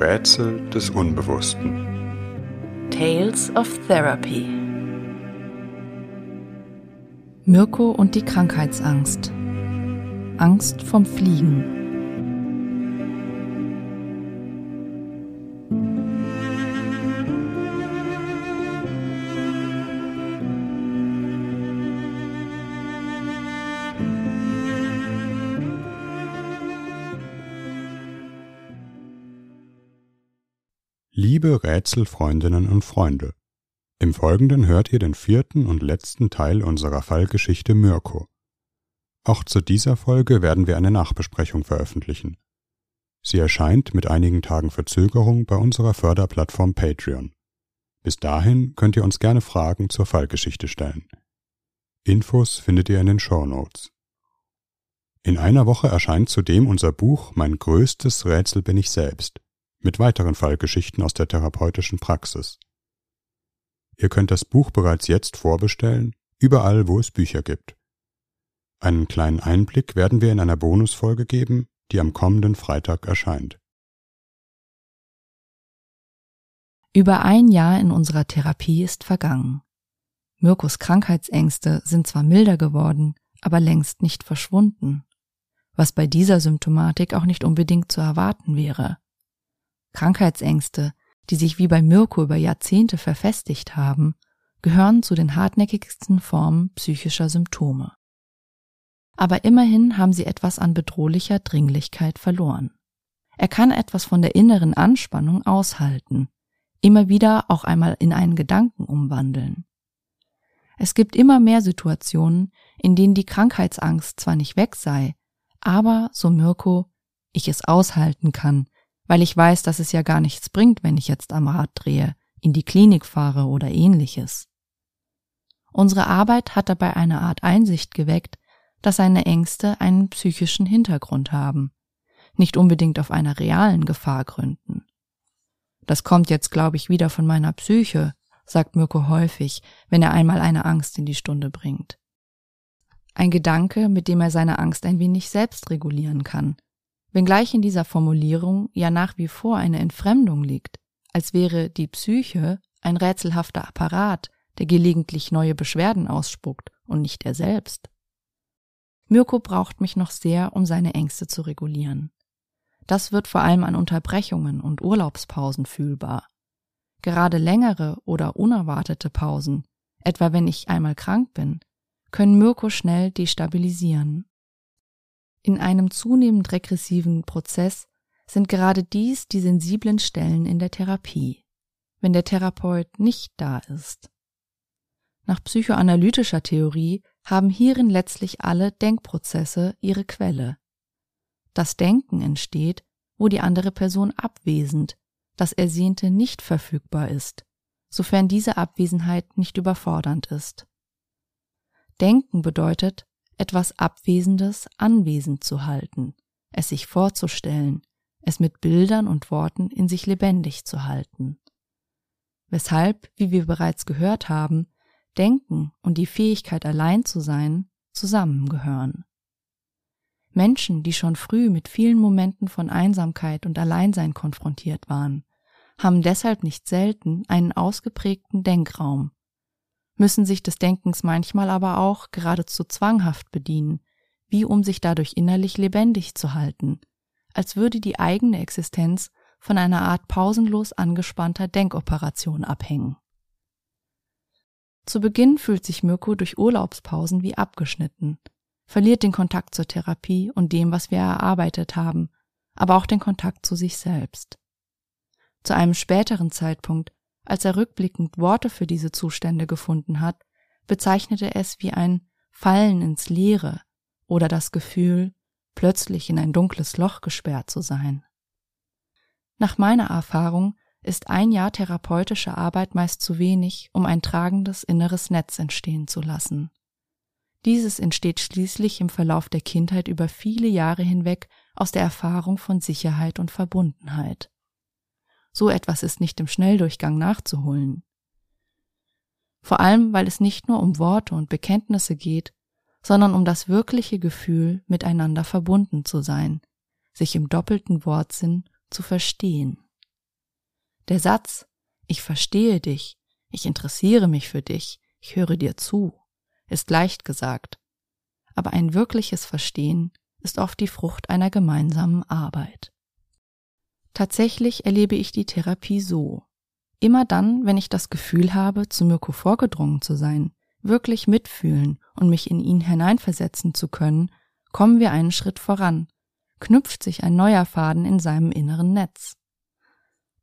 Rätsel des Unbewussten. Tales of Therapy. Mirko und die Krankheitsangst. Angst vom Fliegen. Liebe Rätselfreundinnen und Freunde, im Folgenden hört ihr den vierten und letzten Teil unserer Fallgeschichte Mirko. Auch zu dieser Folge werden wir eine Nachbesprechung veröffentlichen. Sie erscheint mit einigen Tagen Verzögerung bei unserer Förderplattform Patreon. Bis dahin könnt ihr uns gerne Fragen zur Fallgeschichte stellen. Infos findet ihr in den Show Notes. In einer Woche erscheint zudem unser Buch Mein größtes Rätsel bin ich selbst mit weiteren Fallgeschichten aus der therapeutischen Praxis. Ihr könnt das Buch bereits jetzt vorbestellen, überall wo es Bücher gibt. Einen kleinen Einblick werden wir in einer Bonusfolge geben, die am kommenden Freitag erscheint. Über ein Jahr in unserer Therapie ist vergangen. Mirkos Krankheitsängste sind zwar milder geworden, aber längst nicht verschwunden, was bei dieser Symptomatik auch nicht unbedingt zu erwarten wäre. Krankheitsängste, die sich wie bei Mirko über Jahrzehnte verfestigt haben, gehören zu den hartnäckigsten Formen psychischer Symptome. Aber immerhin haben sie etwas an bedrohlicher Dringlichkeit verloren. Er kann etwas von der inneren Anspannung aushalten, immer wieder auch einmal in einen Gedanken umwandeln. Es gibt immer mehr Situationen, in denen die Krankheitsangst zwar nicht weg sei, aber, so Mirko, ich es aushalten kann, weil ich weiß, dass es ja gar nichts bringt, wenn ich jetzt am Rad drehe, in die Klinik fahre oder ähnliches. Unsere Arbeit hat dabei eine Art Einsicht geweckt, dass seine Ängste einen psychischen Hintergrund haben, nicht unbedingt auf einer realen Gefahr gründen. Das kommt jetzt, glaube ich, wieder von meiner Psyche, sagt Mirko häufig, wenn er einmal eine Angst in die Stunde bringt. Ein Gedanke, mit dem er seine Angst ein wenig selbst regulieren kann, wenngleich in dieser Formulierung ja nach wie vor eine Entfremdung liegt, als wäre die Psyche ein rätselhafter Apparat, der gelegentlich neue Beschwerden ausspuckt und nicht er selbst. Mirko braucht mich noch sehr, um seine Ängste zu regulieren. Das wird vor allem an Unterbrechungen und Urlaubspausen fühlbar. Gerade längere oder unerwartete Pausen, etwa wenn ich einmal krank bin, können Mirko schnell destabilisieren. In einem zunehmend regressiven Prozess sind gerade dies die sensiblen Stellen in der Therapie, wenn der Therapeut nicht da ist. Nach psychoanalytischer Theorie haben hierin letztlich alle Denkprozesse ihre Quelle. Das Denken entsteht, wo die andere Person abwesend, das Ersehnte nicht verfügbar ist, sofern diese Abwesenheit nicht überfordernd ist. Denken bedeutet, etwas Abwesendes anwesend zu halten, es sich vorzustellen, es mit Bildern und Worten in sich lebendig zu halten. Weshalb, wie wir bereits gehört haben, Denken und die Fähigkeit allein zu sein zusammengehören. Menschen, die schon früh mit vielen Momenten von Einsamkeit und Alleinsein konfrontiert waren, haben deshalb nicht selten einen ausgeprägten Denkraum, müssen sich des Denkens manchmal aber auch geradezu zwanghaft bedienen, wie um sich dadurch innerlich lebendig zu halten, als würde die eigene Existenz von einer Art pausenlos angespannter Denkoperation abhängen. Zu Beginn fühlt sich Mirko durch Urlaubspausen wie abgeschnitten, verliert den Kontakt zur Therapie und dem, was wir erarbeitet haben, aber auch den Kontakt zu sich selbst. Zu einem späteren Zeitpunkt als er rückblickend Worte für diese Zustände gefunden hat, bezeichnete es wie ein Fallen ins Leere oder das Gefühl, plötzlich in ein dunkles Loch gesperrt zu sein. Nach meiner Erfahrung ist ein Jahr therapeutische Arbeit meist zu wenig, um ein tragendes inneres Netz entstehen zu lassen. Dieses entsteht schließlich im Verlauf der Kindheit über viele Jahre hinweg aus der Erfahrung von Sicherheit und Verbundenheit. So etwas ist nicht im Schnelldurchgang nachzuholen. Vor allem, weil es nicht nur um Worte und Bekenntnisse geht, sondern um das wirkliche Gefühl, miteinander verbunden zu sein, sich im doppelten Wortsinn zu verstehen. Der Satz Ich verstehe dich, ich interessiere mich für dich, ich höre dir zu, ist leicht gesagt. Aber ein wirkliches Verstehen ist oft die Frucht einer gemeinsamen Arbeit. Tatsächlich erlebe ich die Therapie so. Immer dann, wenn ich das Gefühl habe, zu Mirko vorgedrungen zu sein, wirklich mitfühlen und mich in ihn hineinversetzen zu können, kommen wir einen Schritt voran, knüpft sich ein neuer Faden in seinem inneren Netz.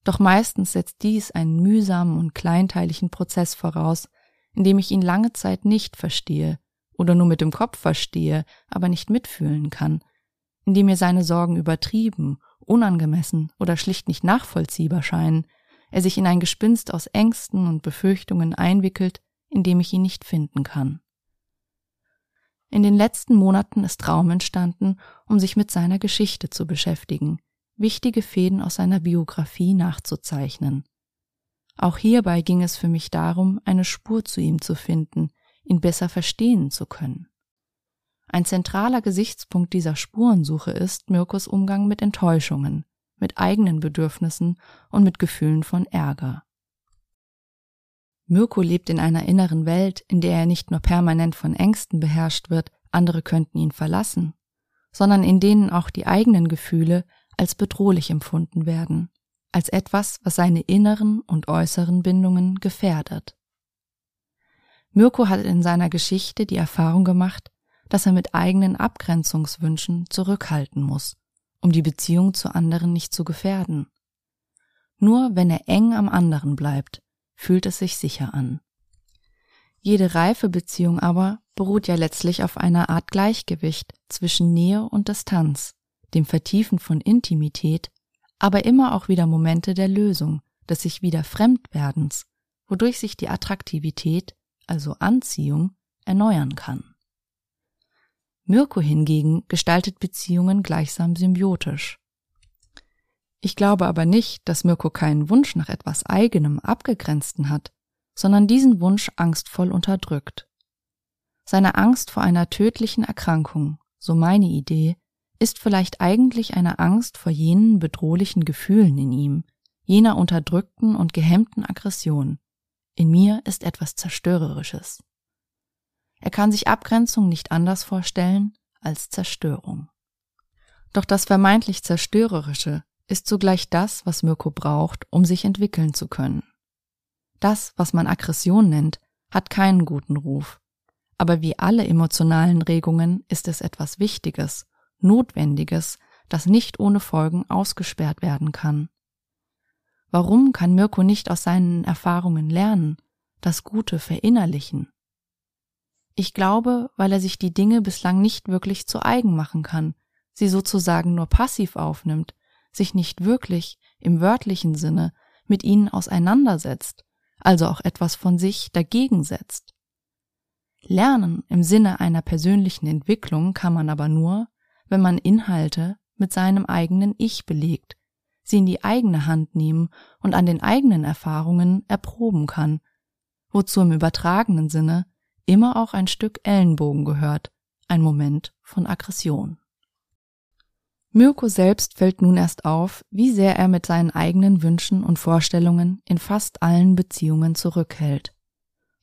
Doch meistens setzt dies einen mühsamen und kleinteiligen Prozess voraus, in dem ich ihn lange Zeit nicht verstehe oder nur mit dem Kopf verstehe, aber nicht mitfühlen kann, in dem mir seine Sorgen übertrieben unangemessen oder schlicht nicht nachvollziehbar scheinen, er sich in ein Gespinst aus Ängsten und Befürchtungen einwickelt, in dem ich ihn nicht finden kann. In den letzten Monaten ist Raum entstanden, um sich mit seiner Geschichte zu beschäftigen, wichtige Fäden aus seiner Biografie nachzuzeichnen. Auch hierbei ging es für mich darum, eine Spur zu ihm zu finden, ihn besser verstehen zu können. Ein zentraler Gesichtspunkt dieser Spurensuche ist Mirkos Umgang mit Enttäuschungen, mit eigenen Bedürfnissen und mit Gefühlen von Ärger. Mirko lebt in einer inneren Welt, in der er nicht nur permanent von Ängsten beherrscht wird, andere könnten ihn verlassen, sondern in denen auch die eigenen Gefühle als bedrohlich empfunden werden, als etwas, was seine inneren und äußeren Bindungen gefährdet. Mirko hat in seiner Geschichte die Erfahrung gemacht, dass er mit eigenen Abgrenzungswünschen zurückhalten muss, um die Beziehung zu anderen nicht zu gefährden. Nur wenn er eng am anderen bleibt, fühlt es sich sicher an. Jede reife Beziehung aber beruht ja letztlich auf einer Art Gleichgewicht zwischen Nähe und Distanz, dem Vertiefen von Intimität, aber immer auch wieder Momente der Lösung, des sich wieder Fremdwerdens, wodurch sich die Attraktivität, also Anziehung, erneuern kann. Mirko hingegen gestaltet Beziehungen gleichsam symbiotisch. Ich glaube aber nicht, dass Mirko keinen Wunsch nach etwas eigenem, abgegrenzten hat, sondern diesen Wunsch angstvoll unterdrückt. Seine Angst vor einer tödlichen Erkrankung, so meine Idee, ist vielleicht eigentlich eine Angst vor jenen bedrohlichen Gefühlen in ihm, jener unterdrückten und gehemmten Aggression. In mir ist etwas Zerstörerisches. Er kann sich Abgrenzung nicht anders vorstellen als Zerstörung. Doch das vermeintlich Zerstörerische ist zugleich das, was Mirko braucht, um sich entwickeln zu können. Das, was man Aggression nennt, hat keinen guten Ruf. Aber wie alle emotionalen Regungen ist es etwas Wichtiges, Notwendiges, das nicht ohne Folgen ausgesperrt werden kann. Warum kann Mirko nicht aus seinen Erfahrungen lernen, das Gute verinnerlichen? Ich glaube, weil er sich die Dinge bislang nicht wirklich zu eigen machen kann, sie sozusagen nur passiv aufnimmt, sich nicht wirklich im wörtlichen Sinne mit ihnen auseinandersetzt, also auch etwas von sich dagegen setzt. Lernen im Sinne einer persönlichen Entwicklung kann man aber nur, wenn man Inhalte mit seinem eigenen Ich belegt, sie in die eigene Hand nehmen und an den eigenen Erfahrungen erproben kann, wozu im übertragenen Sinne immer auch ein Stück Ellenbogen gehört, ein Moment von Aggression. Mirko selbst fällt nun erst auf, wie sehr er mit seinen eigenen Wünschen und Vorstellungen in fast allen Beziehungen zurückhält.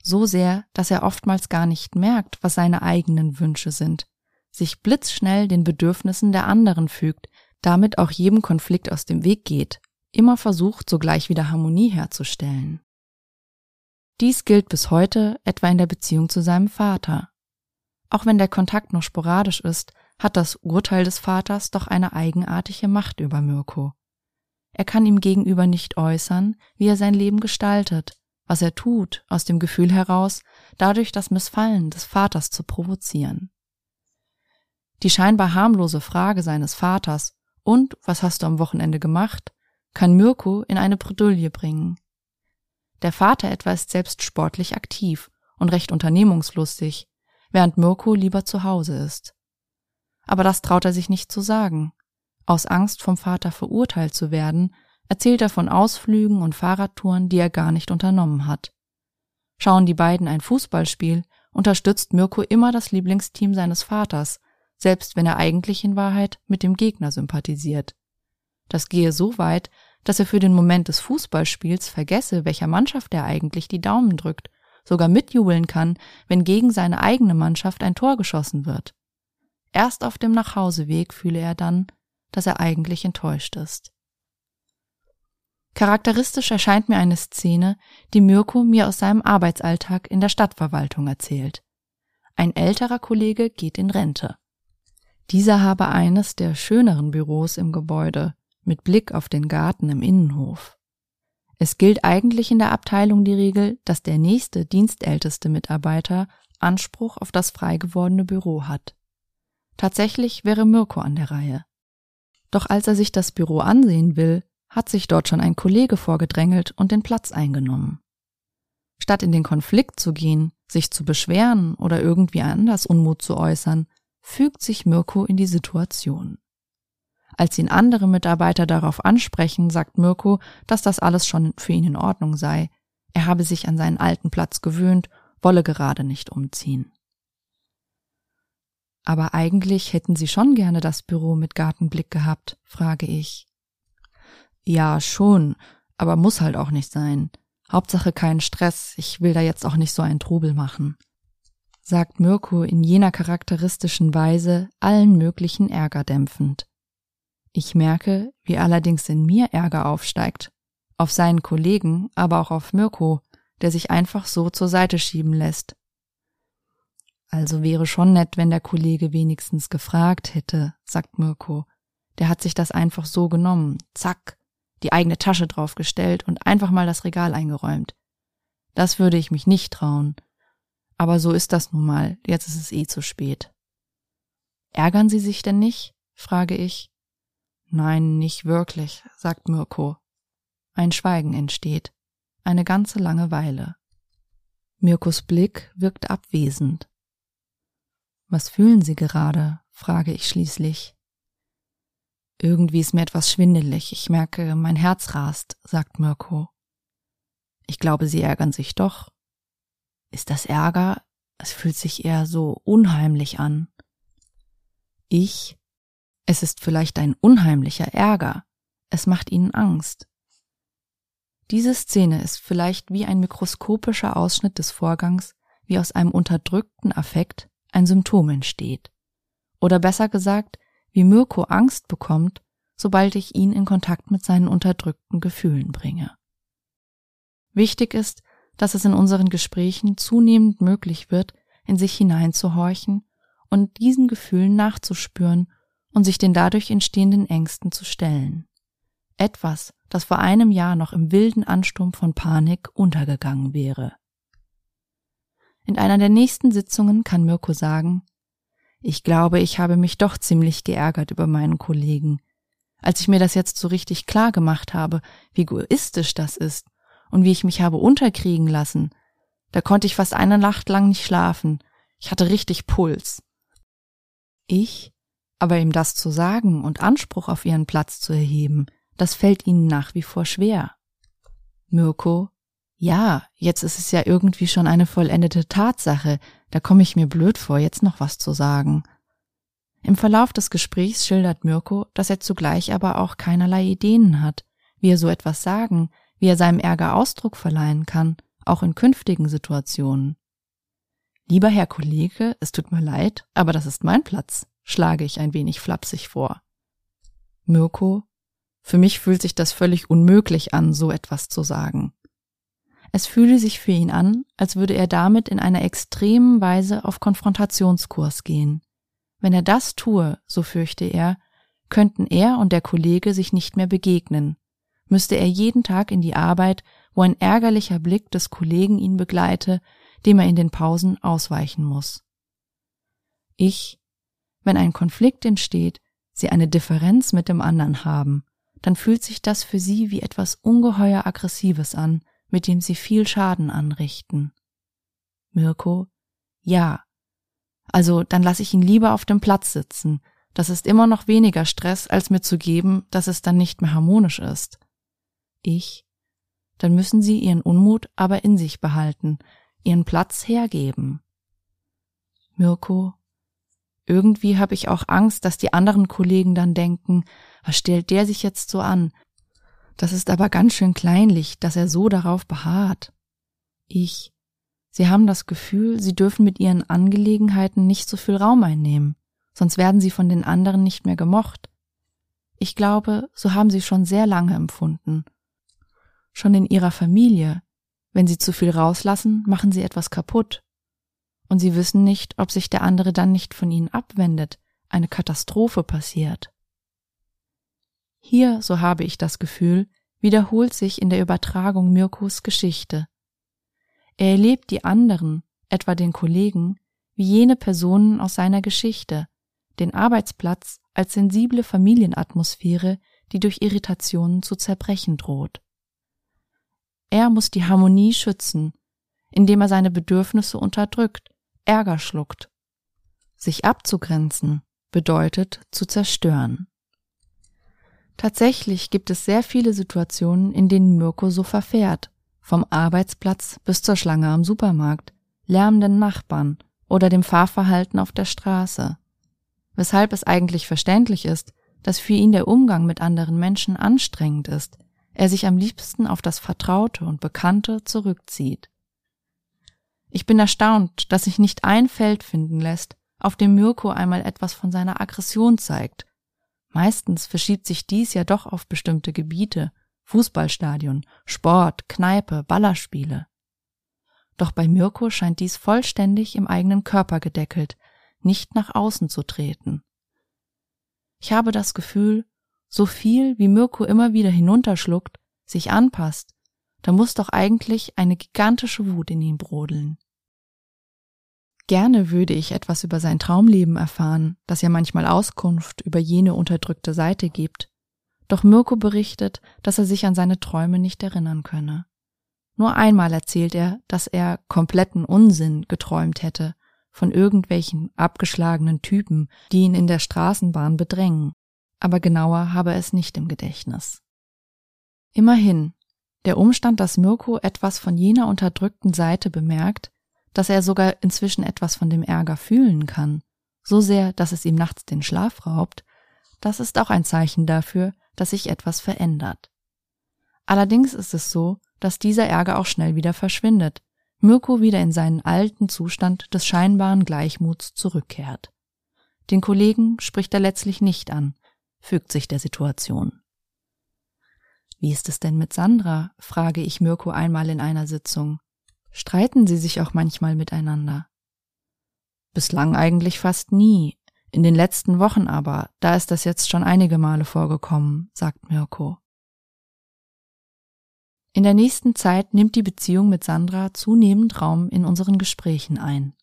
So sehr, dass er oftmals gar nicht merkt, was seine eigenen Wünsche sind, sich blitzschnell den Bedürfnissen der anderen fügt, damit auch jedem Konflikt aus dem Weg geht, immer versucht, sogleich wieder Harmonie herzustellen. Dies gilt bis heute etwa in der Beziehung zu seinem Vater. Auch wenn der Kontakt noch sporadisch ist, hat das Urteil des Vaters doch eine eigenartige Macht über Mirko. Er kann ihm gegenüber nicht äußern, wie er sein Leben gestaltet, was er tut, aus dem Gefühl heraus, dadurch das Missfallen des Vaters zu provozieren. Die scheinbar harmlose Frage seines Vaters und was hast du am Wochenende gemacht, kann Mirko in eine Bredouille bringen. Der Vater etwa ist selbst sportlich aktiv und recht unternehmungslustig, während Mirko lieber zu Hause ist. Aber das traut er sich nicht zu sagen. Aus Angst vom Vater verurteilt zu werden, erzählt er von Ausflügen und Fahrradtouren, die er gar nicht unternommen hat. Schauen die beiden ein Fußballspiel, unterstützt Mirko immer das Lieblingsteam seines Vaters, selbst wenn er eigentlich in Wahrheit mit dem Gegner sympathisiert. Das gehe so weit, dass er für den Moment des Fußballspiels vergesse, welcher Mannschaft er eigentlich die Daumen drückt, sogar mitjubeln kann, wenn gegen seine eigene Mannschaft ein Tor geschossen wird. Erst auf dem Nachhauseweg fühle er dann, dass er eigentlich enttäuscht ist. Charakteristisch erscheint mir eine Szene, die Mirko mir aus seinem Arbeitsalltag in der Stadtverwaltung erzählt. Ein älterer Kollege geht in Rente. Dieser habe eines der schöneren Büros im Gebäude, mit Blick auf den Garten im Innenhof. Es gilt eigentlich in der Abteilung die Regel, dass der nächste dienstälteste Mitarbeiter Anspruch auf das frei gewordene Büro hat. Tatsächlich wäre Mirko an der Reihe. Doch als er sich das Büro ansehen will, hat sich dort schon ein Kollege vorgedrängelt und den Platz eingenommen. Statt in den Konflikt zu gehen, sich zu beschweren oder irgendwie anders Unmut zu äußern, fügt sich Mirko in die Situation. Als ihn andere Mitarbeiter darauf ansprechen, sagt Mirko, dass das alles schon für ihn in Ordnung sei. Er habe sich an seinen alten Platz gewöhnt, wolle gerade nicht umziehen. Aber eigentlich hätten Sie schon gerne das Büro mit Gartenblick gehabt, frage ich. Ja, schon, aber muss halt auch nicht sein. Hauptsache keinen Stress, ich will da jetzt auch nicht so einen Trubel machen, sagt Mirko in jener charakteristischen Weise allen möglichen Ärger dämpfend. Ich merke, wie allerdings in mir Ärger aufsteigt. Auf seinen Kollegen, aber auch auf Mirko, der sich einfach so zur Seite schieben lässt. Also wäre schon nett, wenn der Kollege wenigstens gefragt hätte, sagt Mirko. Der hat sich das einfach so genommen. Zack. Die eigene Tasche draufgestellt und einfach mal das Regal eingeräumt. Das würde ich mich nicht trauen. Aber so ist das nun mal. Jetzt ist es eh zu spät. Ärgern Sie sich denn nicht? frage ich. Nein, nicht wirklich, sagt Mirko. Ein Schweigen entsteht, eine ganze lange Weile. Mirkos Blick wirkt abwesend. Was fühlen Sie gerade? frage ich schließlich. Irgendwie ist mir etwas schwindelig. Ich merke, mein Herz rast, sagt Mirko. Ich glaube, Sie ärgern sich doch. Ist das Ärger? Es fühlt sich eher so unheimlich an. Ich es ist vielleicht ein unheimlicher Ärger. Es macht ihnen Angst. Diese Szene ist vielleicht wie ein mikroskopischer Ausschnitt des Vorgangs, wie aus einem unterdrückten Affekt ein Symptom entsteht. Oder besser gesagt, wie Mirko Angst bekommt, sobald ich ihn in Kontakt mit seinen unterdrückten Gefühlen bringe. Wichtig ist, dass es in unseren Gesprächen zunehmend möglich wird, in sich hineinzuhorchen und diesen Gefühlen nachzuspüren und sich den dadurch entstehenden Ängsten zu stellen. Etwas, das vor einem Jahr noch im wilden Ansturm von Panik untergegangen wäre. In einer der nächsten Sitzungen kann Mirko sagen, ich glaube, ich habe mich doch ziemlich geärgert über meinen Kollegen. Als ich mir das jetzt so richtig klar gemacht habe, wie egoistisch das ist und wie ich mich habe unterkriegen lassen, da konnte ich fast eine Nacht lang nicht schlafen. Ich hatte richtig Puls. Ich aber ihm das zu sagen und Anspruch auf ihren Platz zu erheben, das fällt ihnen nach wie vor schwer. Mirko, ja, jetzt ist es ja irgendwie schon eine vollendete Tatsache, da komme ich mir blöd vor, jetzt noch was zu sagen. Im Verlauf des Gesprächs schildert Mirko, dass er zugleich aber auch keinerlei Ideen hat, wie er so etwas sagen, wie er seinem Ärger Ausdruck verleihen kann, auch in künftigen Situationen. Lieber Herr Kollege, es tut mir leid, aber das ist mein Platz schlage ich ein wenig flapsig vor. Mirko, für mich fühlt sich das völlig unmöglich an, so etwas zu sagen. Es fühle sich für ihn an, als würde er damit in einer extremen Weise auf Konfrontationskurs gehen. Wenn er das tue, so fürchte er, könnten er und der Kollege sich nicht mehr begegnen, müsste er jeden Tag in die Arbeit, wo ein ärgerlicher Blick des Kollegen ihn begleite, dem er in den Pausen ausweichen muss. Ich, wenn ein Konflikt entsteht, sie eine Differenz mit dem anderen haben, dann fühlt sich das für sie wie etwas ungeheuer Aggressives an, mit dem sie viel Schaden anrichten. Mirko, ja. Also dann lasse ich ihn lieber auf dem Platz sitzen. Das ist immer noch weniger Stress, als mir zu geben, dass es dann nicht mehr harmonisch ist. Ich, dann müssen sie ihren Unmut aber in sich behalten, ihren Platz hergeben. Mirko, irgendwie habe ich auch Angst, dass die anderen Kollegen dann denken, was stellt der sich jetzt so an? Das ist aber ganz schön kleinlich, dass er so darauf beharrt. Ich. Sie haben das Gefühl, Sie dürfen mit Ihren Angelegenheiten nicht so viel Raum einnehmen, sonst werden Sie von den anderen nicht mehr gemocht. Ich glaube, so haben Sie schon sehr lange empfunden. Schon in Ihrer Familie. Wenn Sie zu viel rauslassen, machen Sie etwas kaputt. Und Sie wissen nicht, ob sich der andere dann nicht von Ihnen abwendet, eine Katastrophe passiert. Hier, so habe ich das Gefühl, wiederholt sich in der Übertragung Mirkos Geschichte. Er erlebt die anderen, etwa den Kollegen, wie jene Personen aus seiner Geschichte, den Arbeitsplatz als sensible Familienatmosphäre, die durch Irritationen zu zerbrechen droht. Er muss die Harmonie schützen, indem er seine Bedürfnisse unterdrückt, Ärger schluckt. Sich abzugrenzen bedeutet zu zerstören. Tatsächlich gibt es sehr viele Situationen, in denen Mirko so verfährt, vom Arbeitsplatz bis zur Schlange am Supermarkt, lärmenden Nachbarn oder dem Fahrverhalten auf der Straße. Weshalb es eigentlich verständlich ist, dass für ihn der Umgang mit anderen Menschen anstrengend ist, er sich am liebsten auf das Vertraute und Bekannte zurückzieht. Ich bin erstaunt, dass sich nicht ein Feld finden lässt, auf dem Mirko einmal etwas von seiner Aggression zeigt Meistens verschiebt sich dies ja doch auf bestimmte Gebiete, Fußballstadion, Sport, Kneipe, Ballerspiele. Doch bei Mirko scheint dies vollständig im eigenen Körper gedeckelt, nicht nach außen zu treten. Ich habe das Gefühl, so viel wie Mirko immer wieder hinunterschluckt, sich anpasst, da muss doch eigentlich eine gigantische Wut in ihm brodeln. Gerne würde ich etwas über sein Traumleben erfahren, das ja manchmal Auskunft über jene unterdrückte Seite gibt. Doch Mirko berichtet, dass er sich an seine Träume nicht erinnern könne. Nur einmal erzählt er, dass er kompletten Unsinn geträumt hätte, von irgendwelchen abgeschlagenen Typen, die ihn in der Straßenbahn bedrängen, aber genauer habe er es nicht im Gedächtnis. Immerhin, der Umstand, dass Mirko etwas von jener unterdrückten Seite bemerkt, dass er sogar inzwischen etwas von dem Ärger fühlen kann, so sehr, dass es ihm nachts den Schlaf raubt, das ist auch ein Zeichen dafür, dass sich etwas verändert. Allerdings ist es so, dass dieser Ärger auch schnell wieder verschwindet, Mirko wieder in seinen alten Zustand des scheinbaren Gleichmuts zurückkehrt. Den Kollegen spricht er letztlich nicht an, fügt sich der Situation. Wie ist es denn mit Sandra? frage ich Mirko einmal in einer Sitzung streiten sie sich auch manchmal miteinander. Bislang eigentlich fast nie. In den letzten Wochen aber, da ist das jetzt schon einige Male vorgekommen, sagt Mirko. In der nächsten Zeit nimmt die Beziehung mit Sandra zunehmend Raum in unseren Gesprächen ein.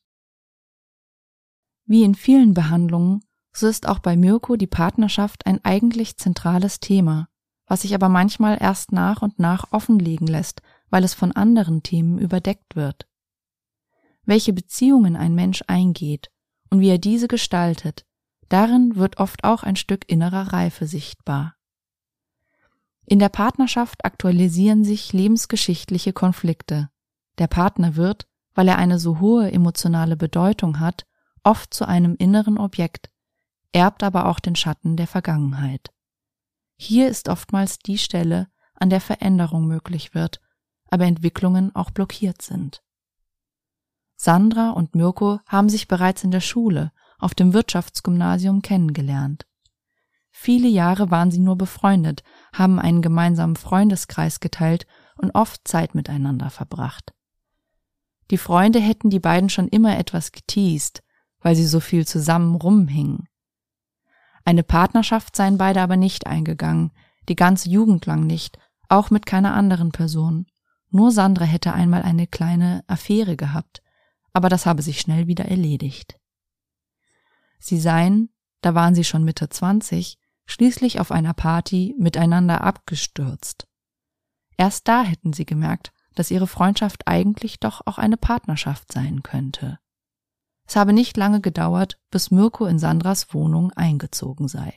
Wie in vielen Behandlungen, so ist auch bei Mirko die Partnerschaft ein eigentlich zentrales Thema, was sich aber manchmal erst nach und nach offenlegen lässt weil es von anderen Themen überdeckt wird. Welche Beziehungen ein Mensch eingeht und wie er diese gestaltet, darin wird oft auch ein Stück innerer Reife sichtbar. In der Partnerschaft aktualisieren sich lebensgeschichtliche Konflikte. Der Partner wird, weil er eine so hohe emotionale Bedeutung hat, oft zu einem inneren Objekt, erbt aber auch den Schatten der Vergangenheit. Hier ist oftmals die Stelle, an der Veränderung möglich wird aber Entwicklungen auch blockiert sind. Sandra und Mirko haben sich bereits in der Schule auf dem Wirtschaftsgymnasium kennengelernt. Viele Jahre waren sie nur befreundet, haben einen gemeinsamen Freundeskreis geteilt und oft Zeit miteinander verbracht. Die Freunde hätten die beiden schon immer etwas geteased, weil sie so viel zusammen rumhingen. Eine Partnerschaft seien beide aber nicht eingegangen, die ganze Jugend lang nicht, auch mit keiner anderen Person. Nur Sandra hätte einmal eine kleine Affäre gehabt, aber das habe sich schnell wieder erledigt. Sie seien, da waren sie schon Mitte 20, schließlich auf einer Party miteinander abgestürzt. Erst da hätten sie gemerkt, dass ihre Freundschaft eigentlich doch auch eine Partnerschaft sein könnte. Es habe nicht lange gedauert, bis Mirko in Sandras Wohnung eingezogen sei.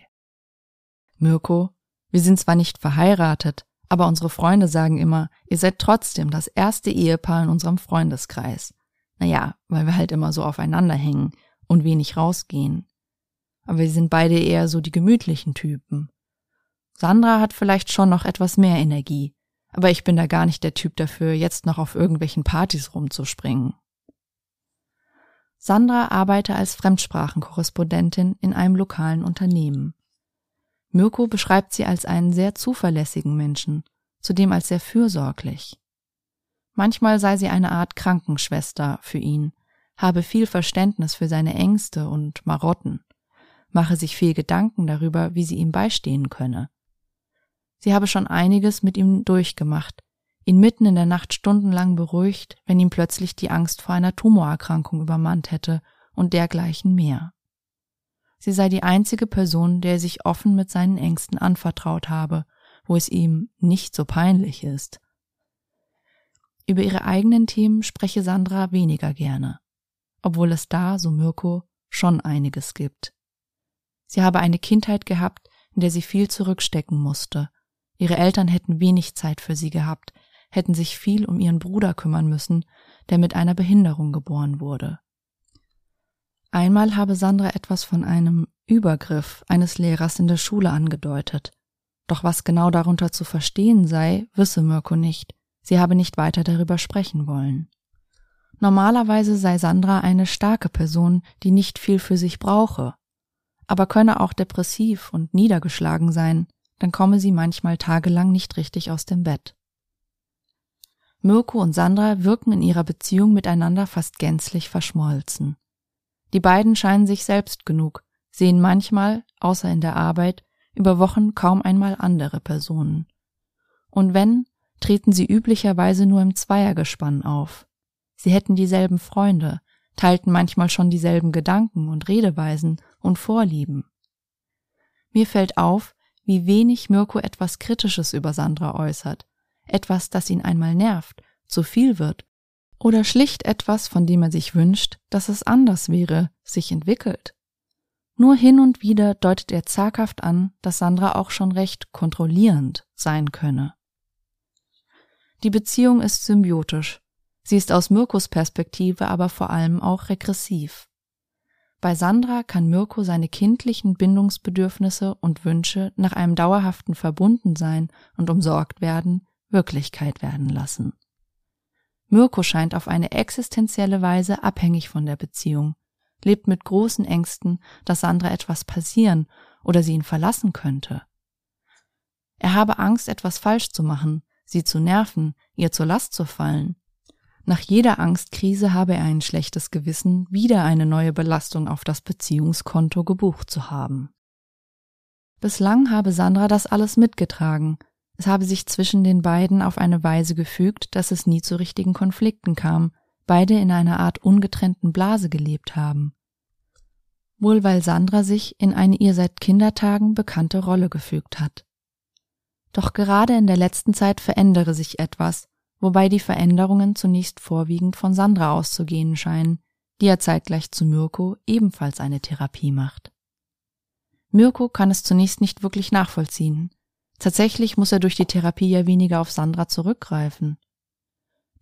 Mirko, wir sind zwar nicht verheiratet, aber unsere Freunde sagen immer, ihr seid trotzdem das erste Ehepaar in unserem Freundeskreis. Naja, weil wir halt immer so aufeinander hängen und wenig rausgehen. Aber wir sind beide eher so die gemütlichen Typen. Sandra hat vielleicht schon noch etwas mehr Energie, aber ich bin da gar nicht der Typ dafür, jetzt noch auf irgendwelchen Partys rumzuspringen. Sandra arbeite als Fremdsprachenkorrespondentin in einem lokalen Unternehmen. Mirko beschreibt sie als einen sehr zuverlässigen Menschen, zudem als sehr fürsorglich. Manchmal sei sie eine Art Krankenschwester für ihn, habe viel Verständnis für seine Ängste und Marotten, mache sich viel Gedanken darüber, wie sie ihm beistehen könne. Sie habe schon einiges mit ihm durchgemacht, ihn mitten in der Nacht stundenlang beruhigt, wenn ihm plötzlich die Angst vor einer Tumorerkrankung übermannt hätte und dergleichen mehr. Sie sei die einzige Person, der er sich offen mit seinen Ängsten anvertraut habe, wo es ihm nicht so peinlich ist. Über ihre eigenen Themen spreche Sandra weniger gerne, obwohl es da, so Mirko, schon einiges gibt. Sie habe eine Kindheit gehabt, in der sie viel zurückstecken musste. Ihre Eltern hätten wenig Zeit für sie gehabt, hätten sich viel um ihren Bruder kümmern müssen, der mit einer Behinderung geboren wurde. Einmal habe Sandra etwas von einem Übergriff eines Lehrers in der Schule angedeutet. Doch was genau darunter zu verstehen sei, wisse Mirko nicht. Sie habe nicht weiter darüber sprechen wollen. Normalerweise sei Sandra eine starke Person, die nicht viel für sich brauche. Aber könne auch depressiv und niedergeschlagen sein, dann komme sie manchmal tagelang nicht richtig aus dem Bett. Mirko und Sandra wirken in ihrer Beziehung miteinander fast gänzlich verschmolzen. Die beiden scheinen sich selbst genug, sehen manchmal, außer in der Arbeit, über Wochen kaum einmal andere Personen. Und wenn, treten sie üblicherweise nur im Zweiergespann auf. Sie hätten dieselben Freunde, teilten manchmal schon dieselben Gedanken und Redeweisen und Vorlieben. Mir fällt auf, wie wenig Mirko etwas Kritisches über Sandra äußert, etwas, das ihn einmal nervt, zu viel wird, oder schlicht etwas, von dem er sich wünscht, dass es anders wäre, sich entwickelt. Nur hin und wieder deutet er zaghaft an, dass Sandra auch schon recht kontrollierend sein könne. Die Beziehung ist symbiotisch. Sie ist aus Mirkos Perspektive aber vor allem auch regressiv. Bei Sandra kann Mirko seine kindlichen Bindungsbedürfnisse und Wünsche nach einem dauerhaften Verbundensein und umsorgt werden Wirklichkeit werden lassen. Mirko scheint auf eine existenzielle Weise abhängig von der Beziehung, lebt mit großen Ängsten, dass Sandra etwas passieren oder sie ihn verlassen könnte. Er habe Angst, etwas falsch zu machen, sie zu nerven, ihr zur Last zu fallen. Nach jeder Angstkrise habe er ein schlechtes Gewissen, wieder eine neue Belastung auf das Beziehungskonto gebucht zu haben. Bislang habe Sandra das alles mitgetragen, es habe sich zwischen den beiden auf eine Weise gefügt, dass es nie zu richtigen Konflikten kam, beide in einer Art ungetrennten Blase gelebt haben. Wohl weil Sandra sich in eine ihr seit Kindertagen bekannte Rolle gefügt hat. Doch gerade in der letzten Zeit verändere sich etwas, wobei die Veränderungen zunächst vorwiegend von Sandra auszugehen scheinen, die ja zeitgleich zu Mirko ebenfalls eine Therapie macht. Mirko kann es zunächst nicht wirklich nachvollziehen, Tatsächlich muss er durch die Therapie ja weniger auf Sandra zurückgreifen.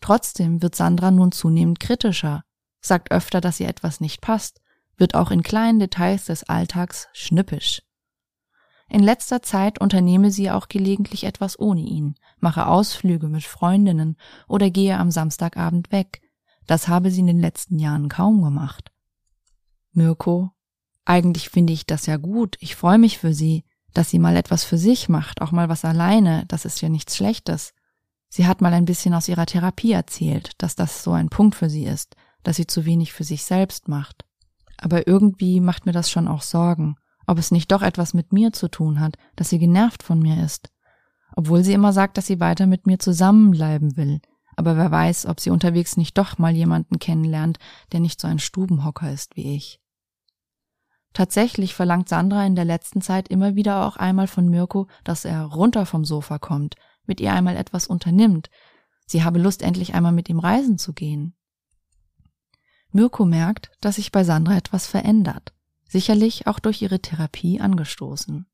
Trotzdem wird Sandra nun zunehmend kritischer, sagt öfter, dass ihr etwas nicht passt, wird auch in kleinen Details des Alltags schnippisch. In letzter Zeit unternehme sie auch gelegentlich etwas ohne ihn, mache Ausflüge mit Freundinnen oder gehe am Samstagabend weg. Das habe sie in den letzten Jahren kaum gemacht. Mirko, eigentlich finde ich das ja gut, ich freue mich für sie, dass sie mal etwas für sich macht, auch mal was alleine, das ist ja nichts Schlechtes. Sie hat mal ein bisschen aus ihrer Therapie erzählt, dass das so ein Punkt für sie ist, dass sie zu wenig für sich selbst macht. Aber irgendwie macht mir das schon auch Sorgen, ob es nicht doch etwas mit mir zu tun hat, dass sie genervt von mir ist. Obwohl sie immer sagt, dass sie weiter mit mir zusammenbleiben will. Aber wer weiß, ob sie unterwegs nicht doch mal jemanden kennenlernt, der nicht so ein Stubenhocker ist wie ich. Tatsächlich verlangt Sandra in der letzten Zeit immer wieder auch einmal von Mirko, dass er runter vom Sofa kommt, mit ihr einmal etwas unternimmt. Sie habe Lust, endlich einmal mit ihm reisen zu gehen. Mirko merkt, dass sich bei Sandra etwas verändert, sicherlich auch durch ihre Therapie angestoßen.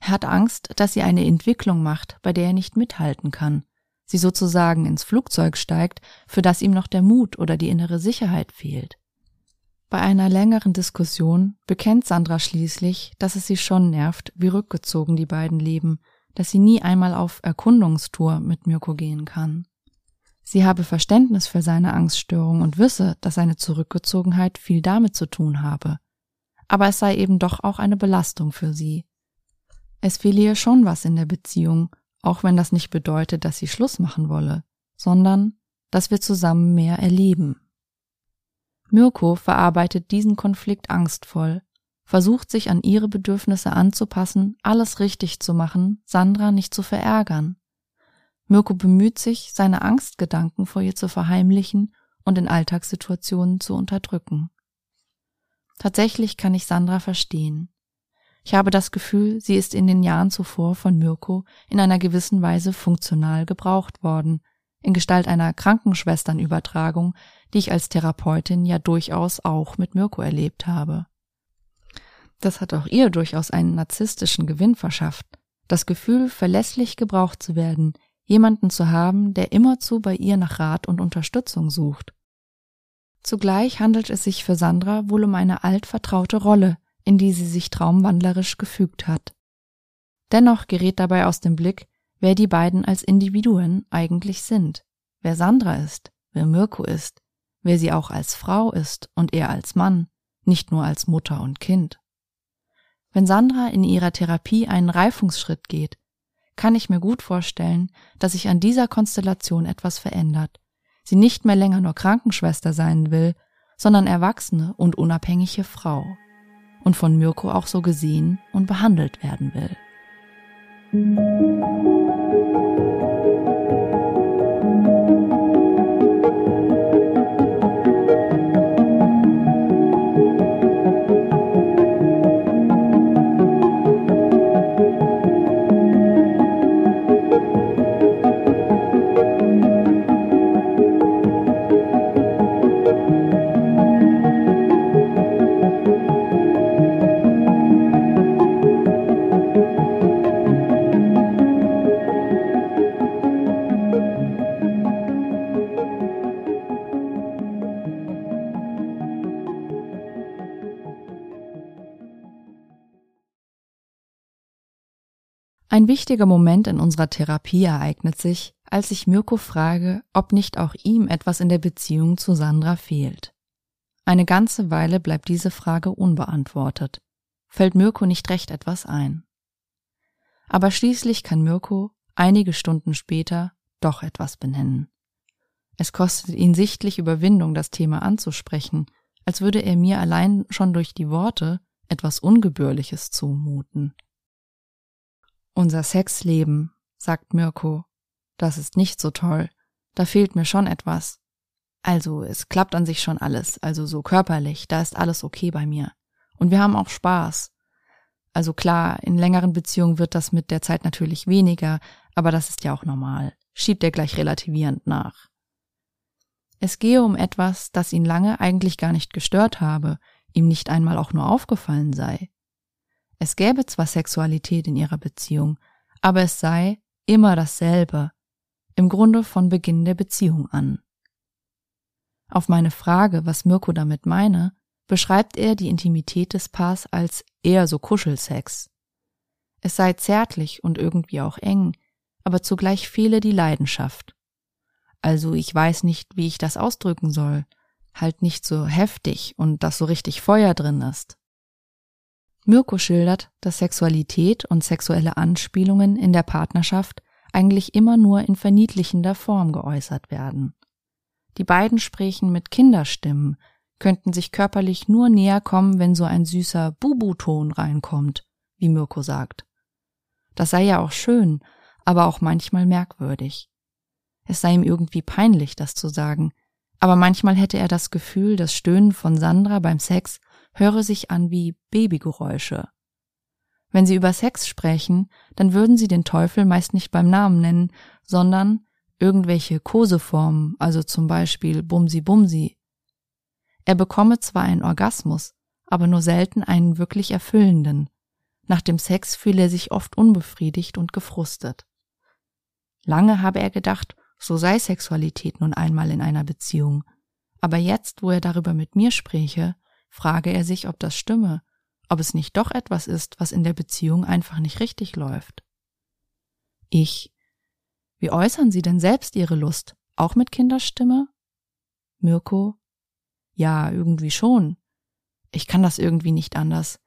Er hat Angst, dass sie eine Entwicklung macht, bei der er nicht mithalten kann, sie sozusagen ins Flugzeug steigt, für das ihm noch der Mut oder die innere Sicherheit fehlt. Bei einer längeren Diskussion bekennt Sandra schließlich, dass es sie schon nervt, wie rückgezogen die beiden leben, dass sie nie einmal auf Erkundungstour mit Mirko gehen kann. Sie habe Verständnis für seine Angststörung und wisse, dass seine Zurückgezogenheit viel damit zu tun habe. Aber es sei eben doch auch eine Belastung für sie. Es fehle ihr schon was in der Beziehung, auch wenn das nicht bedeutet, dass sie Schluss machen wolle, sondern dass wir zusammen mehr erleben. Mirko verarbeitet diesen Konflikt angstvoll, versucht sich an ihre Bedürfnisse anzupassen, alles richtig zu machen, Sandra nicht zu verärgern. Mirko bemüht sich, seine Angstgedanken vor ihr zu verheimlichen und in Alltagssituationen zu unterdrücken. Tatsächlich kann ich Sandra verstehen. Ich habe das Gefühl, sie ist in den Jahren zuvor von Mirko in einer gewissen Weise funktional gebraucht worden, in Gestalt einer Krankenschwesternübertragung, die ich als Therapeutin ja durchaus auch mit Mirko erlebt habe. Das hat auch ihr durchaus einen narzisstischen Gewinn verschafft. Das Gefühl, verlässlich gebraucht zu werden, jemanden zu haben, der immerzu bei ihr nach Rat und Unterstützung sucht. Zugleich handelt es sich für Sandra wohl um eine altvertraute Rolle, in die sie sich traumwandlerisch gefügt hat. Dennoch gerät dabei aus dem Blick, wer die beiden als Individuen eigentlich sind, wer Sandra ist, wer Mirko ist, wer sie auch als Frau ist und er als Mann, nicht nur als Mutter und Kind. Wenn Sandra in ihrer Therapie einen Reifungsschritt geht, kann ich mir gut vorstellen, dass sich an dieser Konstellation etwas verändert. Sie nicht mehr länger nur Krankenschwester sein will, sondern erwachsene und unabhängige Frau und von Mirko auch so gesehen und behandelt werden will. Thank you. Wichtiger Moment in unserer Therapie ereignet sich, als ich Mirko frage, ob nicht auch ihm etwas in der Beziehung zu Sandra fehlt. Eine ganze Weile bleibt diese Frage unbeantwortet. Fällt Mirko nicht recht etwas ein. Aber schließlich kann Mirko einige Stunden später doch etwas benennen. Es kostet ihn sichtlich Überwindung, das Thema anzusprechen, als würde er mir allein schon durch die Worte etwas Ungebührliches zumuten. Unser Sexleben, sagt Mirko, das ist nicht so toll. Da fehlt mir schon etwas. Also, es klappt an sich schon alles, also so körperlich, da ist alles okay bei mir. Und wir haben auch Spaß. Also klar, in längeren Beziehungen wird das mit der Zeit natürlich weniger, aber das ist ja auch normal, schiebt er gleich relativierend nach. Es gehe um etwas, das ihn lange eigentlich gar nicht gestört habe, ihm nicht einmal auch nur aufgefallen sei. Es gäbe zwar Sexualität in ihrer Beziehung, aber es sei immer dasselbe, im Grunde von Beginn der Beziehung an. Auf meine Frage, was Mirko damit meine, beschreibt er die Intimität des Paars als eher so Kuschelsex. Es sei zärtlich und irgendwie auch eng, aber zugleich fehle die Leidenschaft. Also ich weiß nicht, wie ich das ausdrücken soll, halt nicht so heftig und dass so richtig Feuer drin ist. Mirko schildert, dass Sexualität und sexuelle Anspielungen in der Partnerschaft eigentlich immer nur in verniedlichender Form geäußert werden. Die beiden sprechen mit Kinderstimmen, könnten sich körperlich nur näher kommen, wenn so ein süßer Bubu-Ton reinkommt, wie Mirko sagt. Das sei ja auch schön, aber auch manchmal merkwürdig. Es sei ihm irgendwie peinlich, das zu sagen, aber manchmal hätte er das Gefühl, das Stöhnen von Sandra beim Sex höre sich an wie Babygeräusche. Wenn sie über Sex sprechen, dann würden sie den Teufel meist nicht beim Namen nennen, sondern irgendwelche Koseformen, also zum Beispiel Bumsi Bumsi. Er bekomme zwar einen Orgasmus, aber nur selten einen wirklich erfüllenden. Nach dem Sex fühle er sich oft unbefriedigt und gefrustet. Lange habe er gedacht, so sei Sexualität nun einmal in einer Beziehung. Aber jetzt, wo er darüber mit mir spräche, frage er sich, ob das stimme, ob es nicht doch etwas ist, was in der Beziehung einfach nicht richtig läuft. Ich. Wie äußern Sie denn selbst Ihre Lust? Auch mit Kinderstimme? Mirko. Ja, irgendwie schon. Ich kann das irgendwie nicht anders.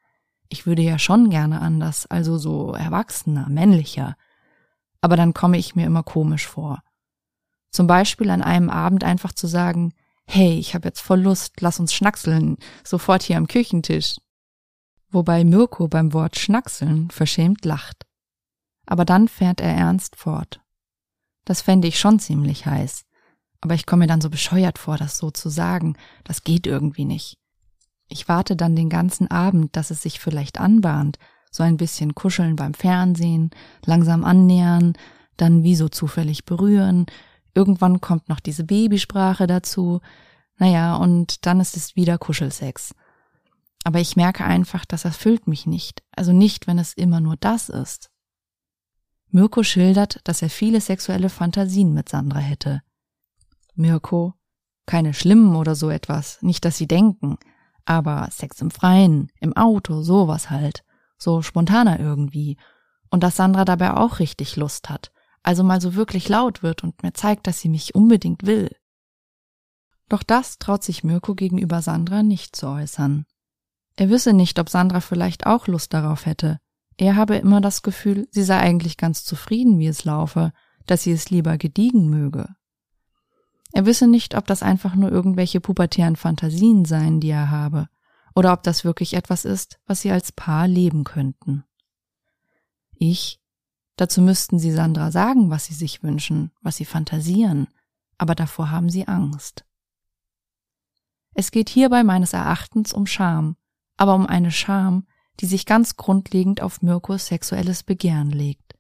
Ich würde ja schon gerne anders, also so erwachsener, männlicher. Aber dann komme ich mir immer komisch vor. Zum Beispiel an einem Abend einfach zu sagen, hey, ich habe jetzt voll Lust, lass uns schnackseln, sofort hier am Küchentisch. Wobei Mirko beim Wort schnackseln verschämt lacht. Aber dann fährt er ernst fort. Das fände ich schon ziemlich heiß. Aber ich komme mir dann so bescheuert vor, das so zu sagen. Das geht irgendwie nicht. Ich warte dann den ganzen Abend, dass es sich vielleicht anbahnt, so ein bisschen kuscheln beim Fernsehen, langsam annähern, dann wie so zufällig berühren, irgendwann kommt noch diese Babysprache dazu, naja, und dann ist es wieder Kuschelsex. Aber ich merke einfach, das erfüllt mich nicht, also nicht, wenn es immer nur das ist. Mirko schildert, dass er viele sexuelle Fantasien mit Sandra hätte. Mirko, keine schlimmen oder so etwas, nicht, dass sie denken, aber Sex im Freien, im Auto, sowas halt, so spontaner irgendwie, und dass Sandra dabei auch richtig Lust hat, also mal so wirklich laut wird und mir zeigt, dass sie mich unbedingt will. Doch das traut sich Mirko gegenüber Sandra nicht zu äußern. Er wisse nicht, ob Sandra vielleicht auch Lust darauf hätte. Er habe immer das Gefühl, sie sei eigentlich ganz zufrieden, wie es laufe, dass sie es lieber gediegen möge. Er wisse nicht, ob das einfach nur irgendwelche pubertären Fantasien seien, die er habe, oder ob das wirklich etwas ist, was sie als Paar leben könnten. Ich? Dazu müssten sie Sandra sagen, was sie sich wünschen, was sie fantasieren, aber davor haben sie Angst. Es geht hierbei meines Erachtens um Scham, aber um eine Scham, die sich ganz grundlegend auf Mirkos sexuelles Begehren legt.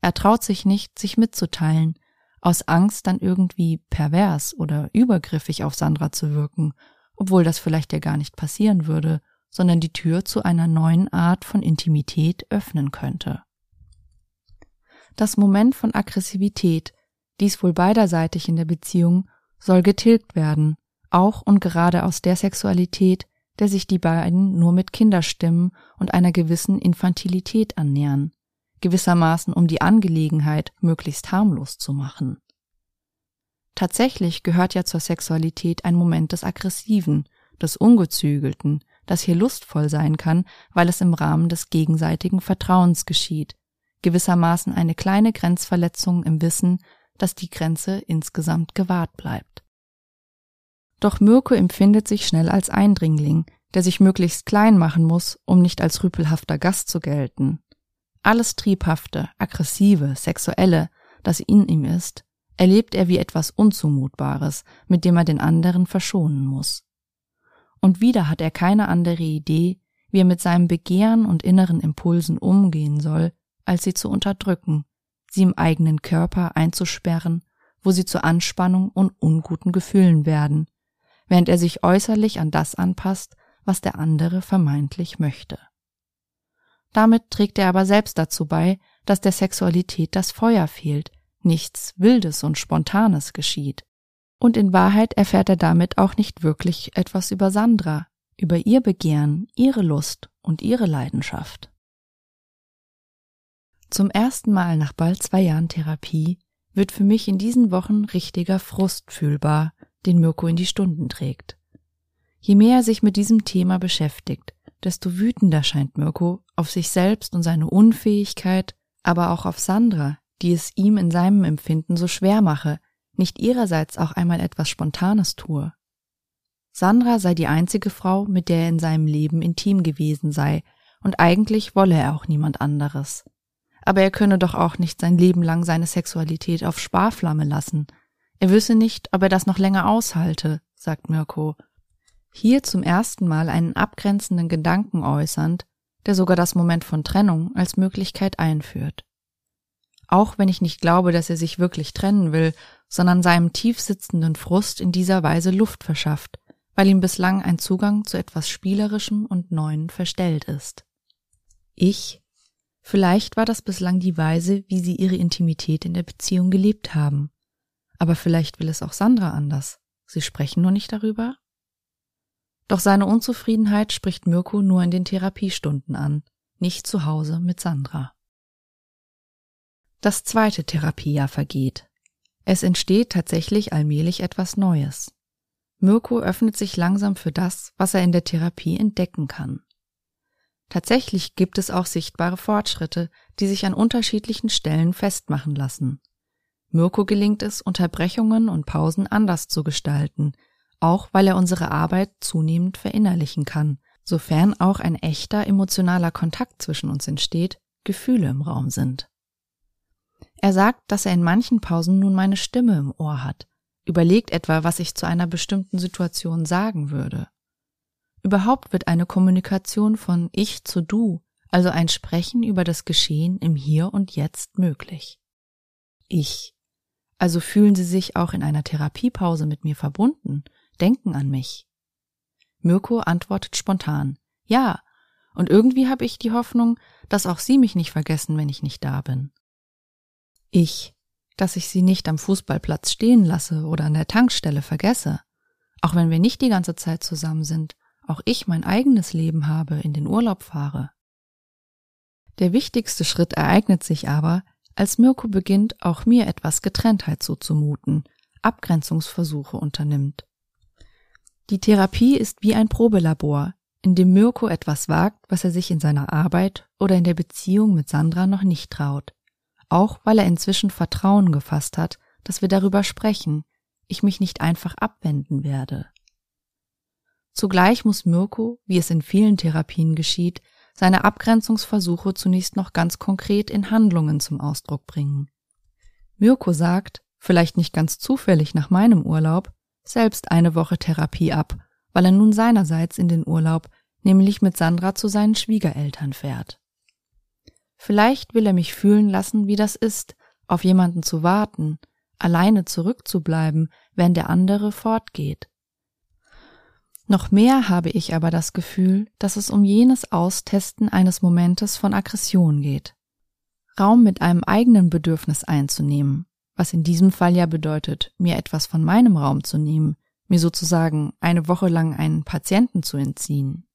Er traut sich nicht, sich mitzuteilen, aus Angst dann irgendwie pervers oder übergriffig auf Sandra zu wirken, obwohl das vielleicht ja gar nicht passieren würde, sondern die Tür zu einer neuen Art von Intimität öffnen könnte. Das Moment von Aggressivität, dies wohl beiderseitig in der Beziehung, soll getilgt werden, auch und gerade aus der Sexualität, der sich die beiden nur mit Kinderstimmen und einer gewissen Infantilität annähern gewissermaßen um die Angelegenheit möglichst harmlos zu machen. Tatsächlich gehört ja zur Sexualität ein Moment des Aggressiven, des Ungezügelten, das hier lustvoll sein kann, weil es im Rahmen des gegenseitigen Vertrauens geschieht, gewissermaßen eine kleine Grenzverletzung im Wissen, dass die Grenze insgesamt gewahrt bleibt. Doch Mirko empfindet sich schnell als Eindringling, der sich möglichst klein machen muss, um nicht als rüpelhafter Gast zu gelten. Alles Triebhafte, Aggressive, Sexuelle, das in ihm ist, erlebt er wie etwas Unzumutbares, mit dem er den anderen verschonen muss. Und wieder hat er keine andere Idee, wie er mit seinem Begehren und inneren Impulsen umgehen soll, als sie zu unterdrücken, sie im eigenen Körper einzusperren, wo sie zur Anspannung und unguten Gefühlen werden, während er sich äußerlich an das anpasst, was der andere vermeintlich möchte. Damit trägt er aber selbst dazu bei, dass der Sexualität das Feuer fehlt, nichts Wildes und Spontanes geschieht. Und in Wahrheit erfährt er damit auch nicht wirklich etwas über Sandra, über ihr Begehren, ihre Lust und ihre Leidenschaft. Zum ersten Mal nach bald zwei Jahren Therapie wird für mich in diesen Wochen richtiger Frust fühlbar, den Mirko in die Stunden trägt. Je mehr er sich mit diesem Thema beschäftigt, desto wütender scheint Mirko auf sich selbst und seine Unfähigkeit, aber auch auf Sandra, die es ihm in seinem Empfinden so schwer mache, nicht ihrerseits auch einmal etwas Spontanes tue. Sandra sei die einzige Frau, mit der er in seinem Leben intim gewesen sei, und eigentlich wolle er auch niemand anderes. Aber er könne doch auch nicht sein Leben lang seine Sexualität auf Sparflamme lassen. Er wisse nicht, ob er das noch länger aushalte, sagt Mirko hier zum ersten Mal einen abgrenzenden Gedanken äußernd, der sogar das Moment von Trennung als Möglichkeit einführt. Auch wenn ich nicht glaube, dass er sich wirklich trennen will, sondern seinem tiefsitzenden Frust in dieser Weise Luft verschafft, weil ihm bislang ein Zugang zu etwas Spielerischem und Neuen verstellt ist. Ich? Vielleicht war das bislang die Weise, wie sie ihre Intimität in der Beziehung gelebt haben. Aber vielleicht will es auch Sandra anders. Sie sprechen nur nicht darüber? Doch seine Unzufriedenheit spricht Mirko nur in den Therapiestunden an, nicht zu Hause mit Sandra. Das zweite Therapiejahr vergeht. Es entsteht tatsächlich allmählich etwas Neues. Mirko öffnet sich langsam für das, was er in der Therapie entdecken kann. Tatsächlich gibt es auch sichtbare Fortschritte, die sich an unterschiedlichen Stellen festmachen lassen. Mirko gelingt es, Unterbrechungen und Pausen anders zu gestalten, auch weil er unsere Arbeit zunehmend verinnerlichen kann, sofern auch ein echter emotionaler Kontakt zwischen uns entsteht, Gefühle im Raum sind. Er sagt, dass er in manchen Pausen nun meine Stimme im Ohr hat, überlegt etwa, was ich zu einer bestimmten Situation sagen würde. Überhaupt wird eine Kommunikation von ich zu du, also ein Sprechen über das Geschehen im Hier und Jetzt möglich. Ich. Also fühlen Sie sich auch in einer Therapiepause mit mir verbunden, denken an mich. Mirko antwortet spontan, ja, und irgendwie habe ich die Hoffnung, dass auch Sie mich nicht vergessen, wenn ich nicht da bin. Ich, dass ich sie nicht am Fußballplatz stehen lasse oder an der Tankstelle vergesse. Auch wenn wir nicht die ganze Zeit zusammen sind, auch ich mein eigenes Leben habe, in den Urlaub fahre. Der wichtigste Schritt ereignet sich aber, als Mirko beginnt, auch mir etwas Getrenntheit zuzumuten, Abgrenzungsversuche unternimmt. Die Therapie ist wie ein Probelabor, in dem Mirko etwas wagt, was er sich in seiner Arbeit oder in der Beziehung mit Sandra noch nicht traut auch weil er inzwischen Vertrauen gefasst hat, dass wir darüber sprechen, ich mich nicht einfach abwenden werde. Zugleich muss Mirko, wie es in vielen Therapien geschieht, seine Abgrenzungsversuche zunächst noch ganz konkret in Handlungen zum Ausdruck bringen. Mirko sagt, vielleicht nicht ganz zufällig nach meinem Urlaub, selbst eine Woche Therapie ab, weil er nun seinerseits in den Urlaub, nämlich mit Sandra zu seinen Schwiegereltern fährt. Vielleicht will er mich fühlen lassen, wie das ist, auf jemanden zu warten, alleine zurückzubleiben, wenn der andere fortgeht. Noch mehr habe ich aber das Gefühl, dass es um jenes Austesten eines Momentes von Aggression geht. Raum mit einem eigenen Bedürfnis einzunehmen, was in diesem Fall ja bedeutet, mir etwas von meinem Raum zu nehmen, mir sozusagen eine Woche lang einen Patienten zu entziehen.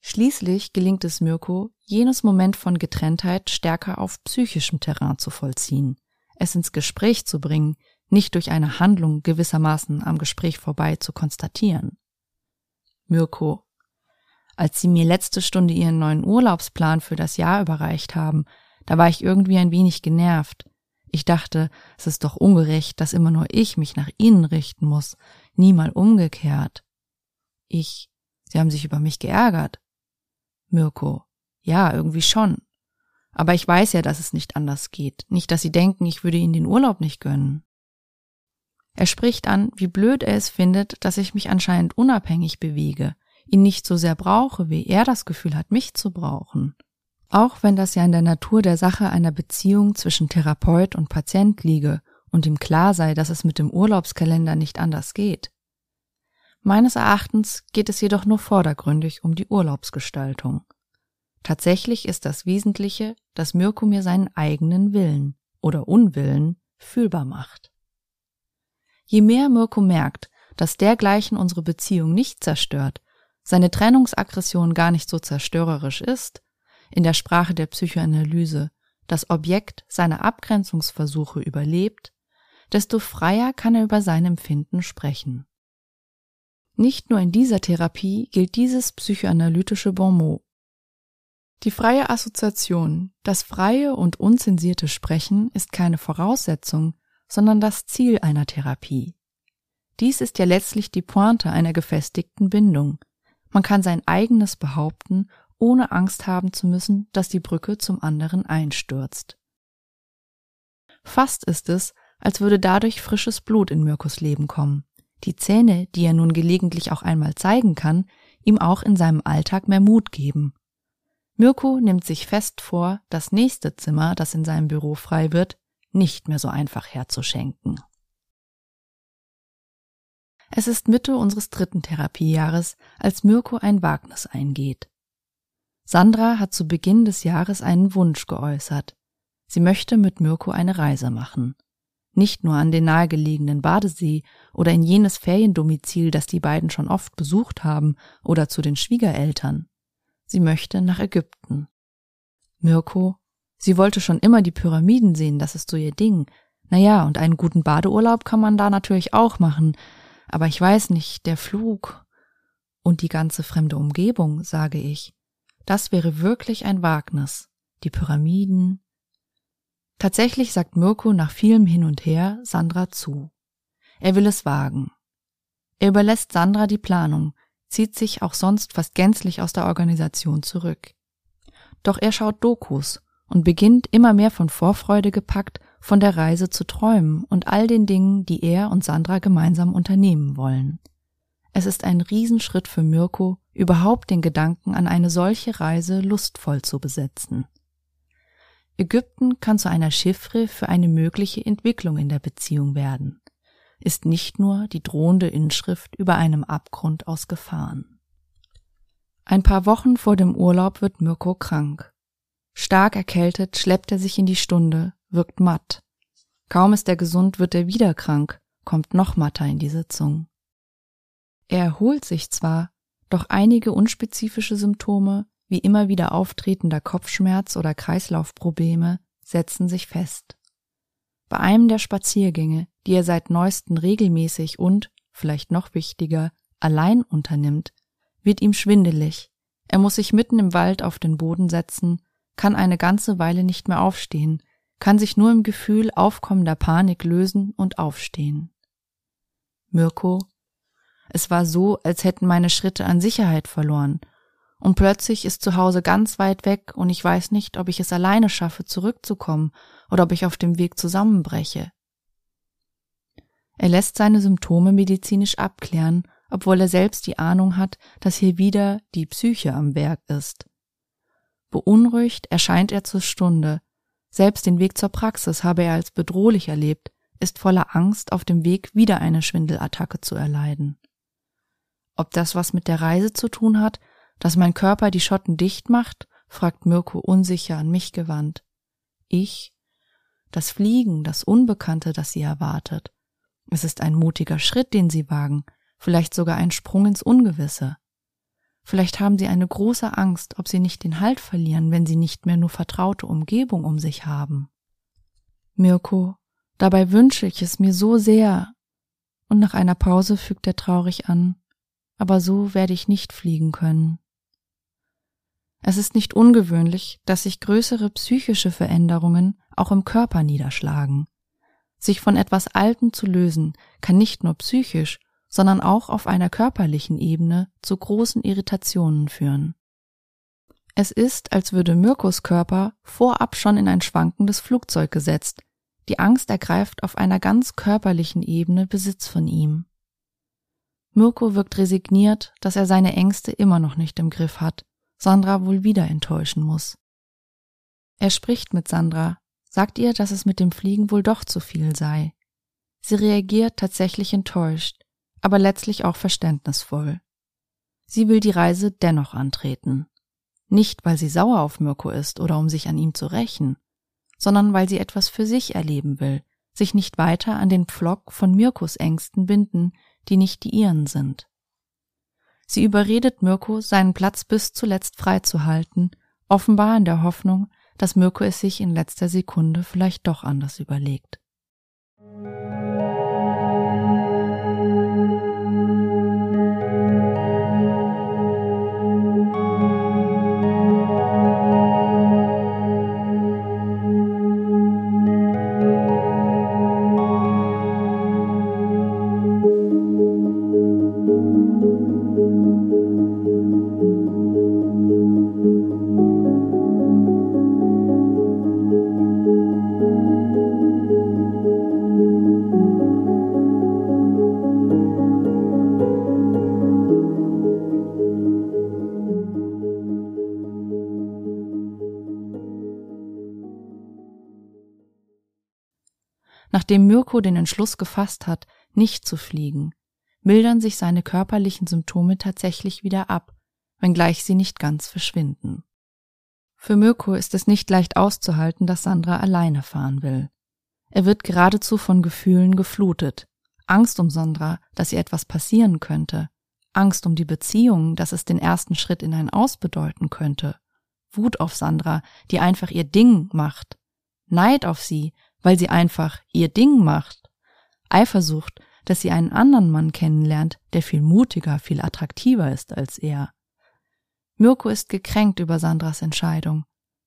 Schließlich gelingt es Mirko, jenes Moment von Getrenntheit stärker auf psychischem Terrain zu vollziehen, es ins Gespräch zu bringen, nicht durch eine Handlung gewissermaßen am Gespräch vorbei zu konstatieren. Mirko. Als Sie mir letzte Stunde Ihren neuen Urlaubsplan für das Jahr überreicht haben, da war ich irgendwie ein wenig genervt. Ich dachte, es ist doch ungerecht, dass immer nur ich mich nach Ihnen richten muss, nie mal umgekehrt. Ich. Sie haben sich über mich geärgert. Mirko. Ja, irgendwie schon. Aber ich weiß ja, dass es nicht anders geht. Nicht, dass Sie denken, ich würde Ihnen den Urlaub nicht gönnen. Er spricht an, wie blöd er es findet, dass ich mich anscheinend unabhängig bewege, ihn nicht so sehr brauche, wie er das Gefühl hat, mich zu brauchen. Auch wenn das ja in der Natur der Sache einer Beziehung zwischen Therapeut und Patient liege und ihm klar sei, dass es mit dem Urlaubskalender nicht anders geht. Meines Erachtens geht es jedoch nur vordergründig um die Urlaubsgestaltung. Tatsächlich ist das Wesentliche, dass Mirko mir seinen eigenen Willen oder Unwillen fühlbar macht. Je mehr Mirko merkt, dass dergleichen unsere Beziehung nicht zerstört, seine Trennungsaggression gar nicht so zerstörerisch ist, in der Sprache der Psychoanalyse das Objekt seiner Abgrenzungsversuche überlebt, desto freier kann er über sein Empfinden sprechen. Nicht nur in dieser Therapie gilt dieses psychoanalytische Bonmot. Die freie Assoziation, das freie und unzensierte Sprechen ist keine Voraussetzung, sondern das Ziel einer Therapie. Dies ist ja letztlich die Pointe einer gefestigten Bindung. Man kann sein eigenes behaupten, ohne Angst haben zu müssen, dass die Brücke zum anderen einstürzt. Fast ist es, als würde dadurch frisches Blut in Mirkus Leben kommen die Zähne, die er nun gelegentlich auch einmal zeigen kann, ihm auch in seinem Alltag mehr Mut geben. Mirko nimmt sich fest vor, das nächste Zimmer, das in seinem Büro frei wird, nicht mehr so einfach herzuschenken. Es ist Mitte unseres dritten Therapiejahres, als Mirko ein Wagnis eingeht. Sandra hat zu Beginn des Jahres einen Wunsch geäußert. Sie möchte mit Mirko eine Reise machen nicht nur an den nahegelegenen Badesee oder in jenes Feriendomizil, das die beiden schon oft besucht haben, oder zu den Schwiegereltern. Sie möchte nach Ägypten. Mirko, sie wollte schon immer die Pyramiden sehen, das ist so ihr Ding. Naja, und einen guten Badeurlaub kann man da natürlich auch machen, aber ich weiß nicht, der Flug und die ganze fremde Umgebung, sage ich. Das wäre wirklich ein Wagnis. Die Pyramiden. Tatsächlich sagt Mirko nach vielem Hin und Her Sandra zu. Er will es wagen. Er überlässt Sandra die Planung, zieht sich auch sonst fast gänzlich aus der Organisation zurück. Doch er schaut Dokus und beginnt immer mehr von Vorfreude gepackt, von der Reise zu träumen und all den Dingen, die er und Sandra gemeinsam unternehmen wollen. Es ist ein Riesenschritt für Mirko, überhaupt den Gedanken an eine solche Reise lustvoll zu besetzen. Ägypten kann zu einer Chiffre für eine mögliche Entwicklung in der Beziehung werden, ist nicht nur die drohende Inschrift über einem Abgrund aus Gefahren. Ein paar Wochen vor dem Urlaub wird Mirko krank. Stark erkältet schleppt er sich in die Stunde, wirkt matt. Kaum ist er gesund, wird er wieder krank, kommt noch matter in die Sitzung. Er erholt sich zwar, doch einige unspezifische Symptome, wie immer wieder auftretender Kopfschmerz oder Kreislaufprobleme, setzen sich fest. Bei einem der Spaziergänge, die er seit neuesten regelmäßig und, vielleicht noch wichtiger, allein unternimmt, wird ihm schwindelig. Er muss sich mitten im Wald auf den Boden setzen, kann eine ganze Weile nicht mehr aufstehen, kann sich nur im Gefühl aufkommender Panik lösen und aufstehen. Mirko es war so, als hätten meine Schritte an Sicherheit verloren. Und plötzlich ist zu Hause ganz weit weg und ich weiß nicht, ob ich es alleine schaffe, zurückzukommen oder ob ich auf dem Weg zusammenbreche. Er lässt seine Symptome medizinisch abklären, obwohl er selbst die Ahnung hat, dass hier wieder die Psyche am Werk ist. Beunruhigt erscheint er zur Stunde. Selbst den Weg zur Praxis habe er als bedrohlich erlebt, ist voller Angst, auf dem Weg wieder eine Schwindelattacke zu erleiden. Ob das was mit der Reise zu tun hat, dass mein Körper die Schotten dicht macht, fragt Mirko unsicher an mich gewandt. Ich? Das Fliegen, das Unbekannte, das sie erwartet. Es ist ein mutiger Schritt, den sie wagen, vielleicht sogar ein Sprung ins Ungewisse. Vielleicht haben sie eine große Angst, ob sie nicht den Halt verlieren, wenn sie nicht mehr nur vertraute Umgebung um sich haben. Mirko, dabei wünsche ich es mir so sehr. Und nach einer Pause fügt er traurig an, aber so werde ich nicht fliegen können. Es ist nicht ungewöhnlich, dass sich größere psychische Veränderungen auch im Körper niederschlagen. Sich von etwas Altem zu lösen, kann nicht nur psychisch, sondern auch auf einer körperlichen Ebene zu großen Irritationen führen. Es ist, als würde Mirkos Körper vorab schon in ein schwankendes Flugzeug gesetzt. Die Angst ergreift auf einer ganz körperlichen Ebene Besitz von ihm. Mirko wirkt resigniert, dass er seine Ängste immer noch nicht im Griff hat, Sandra wohl wieder enttäuschen muss. Er spricht mit Sandra, sagt ihr, dass es mit dem Fliegen wohl doch zu viel sei. Sie reagiert tatsächlich enttäuscht, aber letztlich auch verständnisvoll. Sie will die Reise dennoch antreten. Nicht, weil sie sauer auf Mirko ist oder um sich an ihm zu rächen, sondern weil sie etwas für sich erleben will, sich nicht weiter an den Pflock von Mirkos Ängsten binden, die nicht die ihren sind. Sie überredet Mirko, seinen Platz bis zuletzt freizuhalten, offenbar in der Hoffnung, dass Mirko es sich in letzter Sekunde vielleicht doch anders überlegt. Nachdem Mirko den Entschluss gefasst hat, nicht zu fliegen, mildern sich seine körperlichen Symptome tatsächlich wieder ab, wenngleich sie nicht ganz verschwinden. Für Mirko ist es nicht leicht auszuhalten, dass Sandra alleine fahren will. Er wird geradezu von Gefühlen geflutet. Angst um Sandra, dass ihr etwas passieren könnte, Angst um die Beziehung, dass es den ersten Schritt in ein Aus bedeuten könnte, Wut auf Sandra, die einfach ihr Ding macht, Neid auf sie, weil sie einfach ihr Ding macht, Eifersucht, dass sie einen anderen Mann kennenlernt, der viel mutiger, viel attraktiver ist als er. Mirko ist gekränkt über Sandras Entscheidung.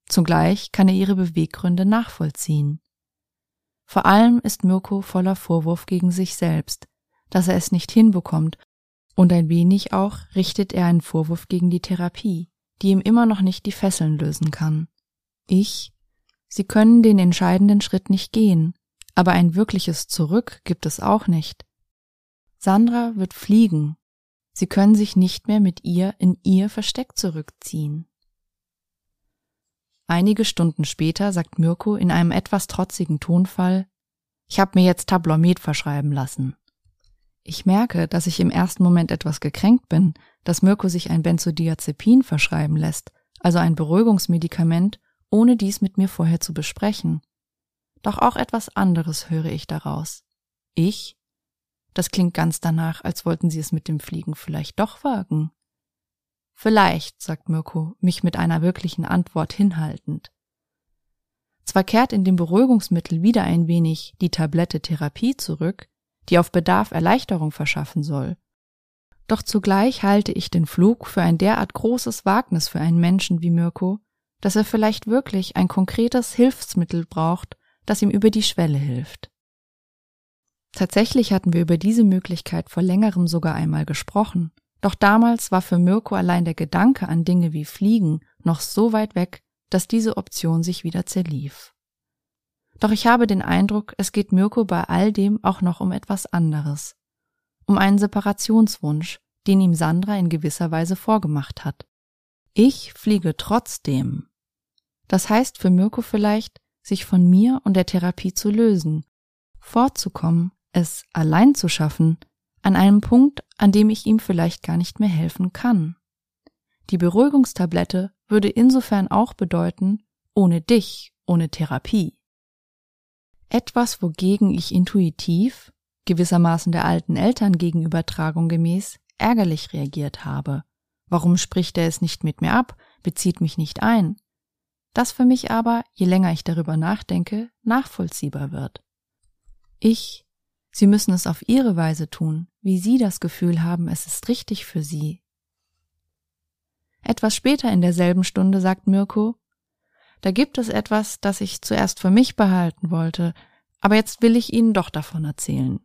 Zugleich kann er ihre Beweggründe nachvollziehen. Vor allem ist Mirko voller Vorwurf gegen sich selbst, dass er es nicht hinbekommt, und ein wenig auch richtet er einen Vorwurf gegen die Therapie, die ihm immer noch nicht die Fesseln lösen kann. Ich, sie können den entscheidenden Schritt nicht gehen, aber ein wirkliches Zurück gibt es auch nicht. Sandra wird fliegen. Sie können sich nicht mehr mit ihr in ihr Versteck zurückziehen. Einige Stunden später sagt Mirko in einem etwas trotzigen Tonfall, ich habe mir jetzt Tablomet verschreiben lassen. Ich merke, dass ich im ersten Moment etwas gekränkt bin, dass Mirko sich ein Benzodiazepin verschreiben lässt, also ein Beruhigungsmedikament, ohne dies mit mir vorher zu besprechen. Doch auch etwas anderes höre ich daraus. Ich? Das klingt ganz danach, als wollten sie es mit dem Fliegen vielleicht doch wagen. Vielleicht, sagt Mirko, mich mit einer wirklichen Antwort hinhaltend. Zwar kehrt in dem Beruhigungsmittel wieder ein wenig die Tablette Therapie zurück, die auf Bedarf Erleichterung verschaffen soll. Doch zugleich halte ich den Flug für ein derart großes Wagnis für einen Menschen wie Mirko, dass er vielleicht wirklich ein konkretes Hilfsmittel braucht, das ihm über die Schwelle hilft. Tatsächlich hatten wir über diese Möglichkeit vor längerem sogar einmal gesprochen, doch damals war für Mirko allein der Gedanke an Dinge wie Fliegen noch so weit weg, dass diese Option sich wieder zerlief. Doch ich habe den Eindruck, es geht Mirko bei all dem auch noch um etwas anderes. Um einen Separationswunsch, den ihm Sandra in gewisser Weise vorgemacht hat. Ich fliege trotzdem. Das heißt für Mirko vielleicht, sich von mir und der Therapie zu lösen, vorzukommen, es allein zu schaffen, an einem Punkt, an dem ich ihm vielleicht gar nicht mehr helfen kann. Die Beruhigungstablette würde insofern auch bedeuten, ohne dich, ohne Therapie. Etwas, wogegen ich intuitiv, gewissermaßen der alten Eltern gegenübertragung gemäß, ärgerlich reagiert habe. Warum spricht er es nicht mit mir ab, bezieht mich nicht ein? Das für mich aber, je länger ich darüber nachdenke, nachvollziehbar wird. Ich, Sie müssen es auf Ihre Weise tun, wie Sie das Gefühl haben, es ist richtig für Sie. Etwas später in derselben Stunde sagt Mirko, da gibt es etwas, das ich zuerst für mich behalten wollte, aber jetzt will ich Ihnen doch davon erzählen.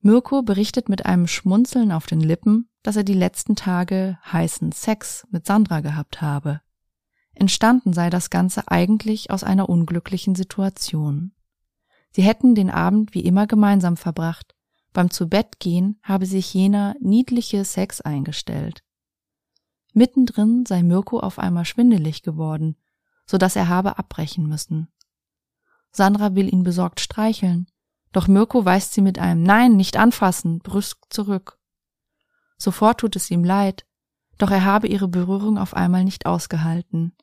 Mirko berichtet mit einem Schmunzeln auf den Lippen, dass er die letzten Tage heißen Sex mit Sandra gehabt habe. Entstanden sei das Ganze eigentlich aus einer unglücklichen Situation. Sie hätten den Abend wie immer gemeinsam verbracht. Beim Zubettgehen habe sich jener niedliche Sex eingestellt. Mittendrin sei Mirko auf einmal schwindelig geworden, so dass er habe abbrechen müssen. Sandra will ihn besorgt streicheln, doch Mirko weist sie mit einem Nein, nicht anfassen, brüsk zurück. Sofort tut es ihm leid, doch er habe ihre Berührung auf einmal nicht ausgehalten.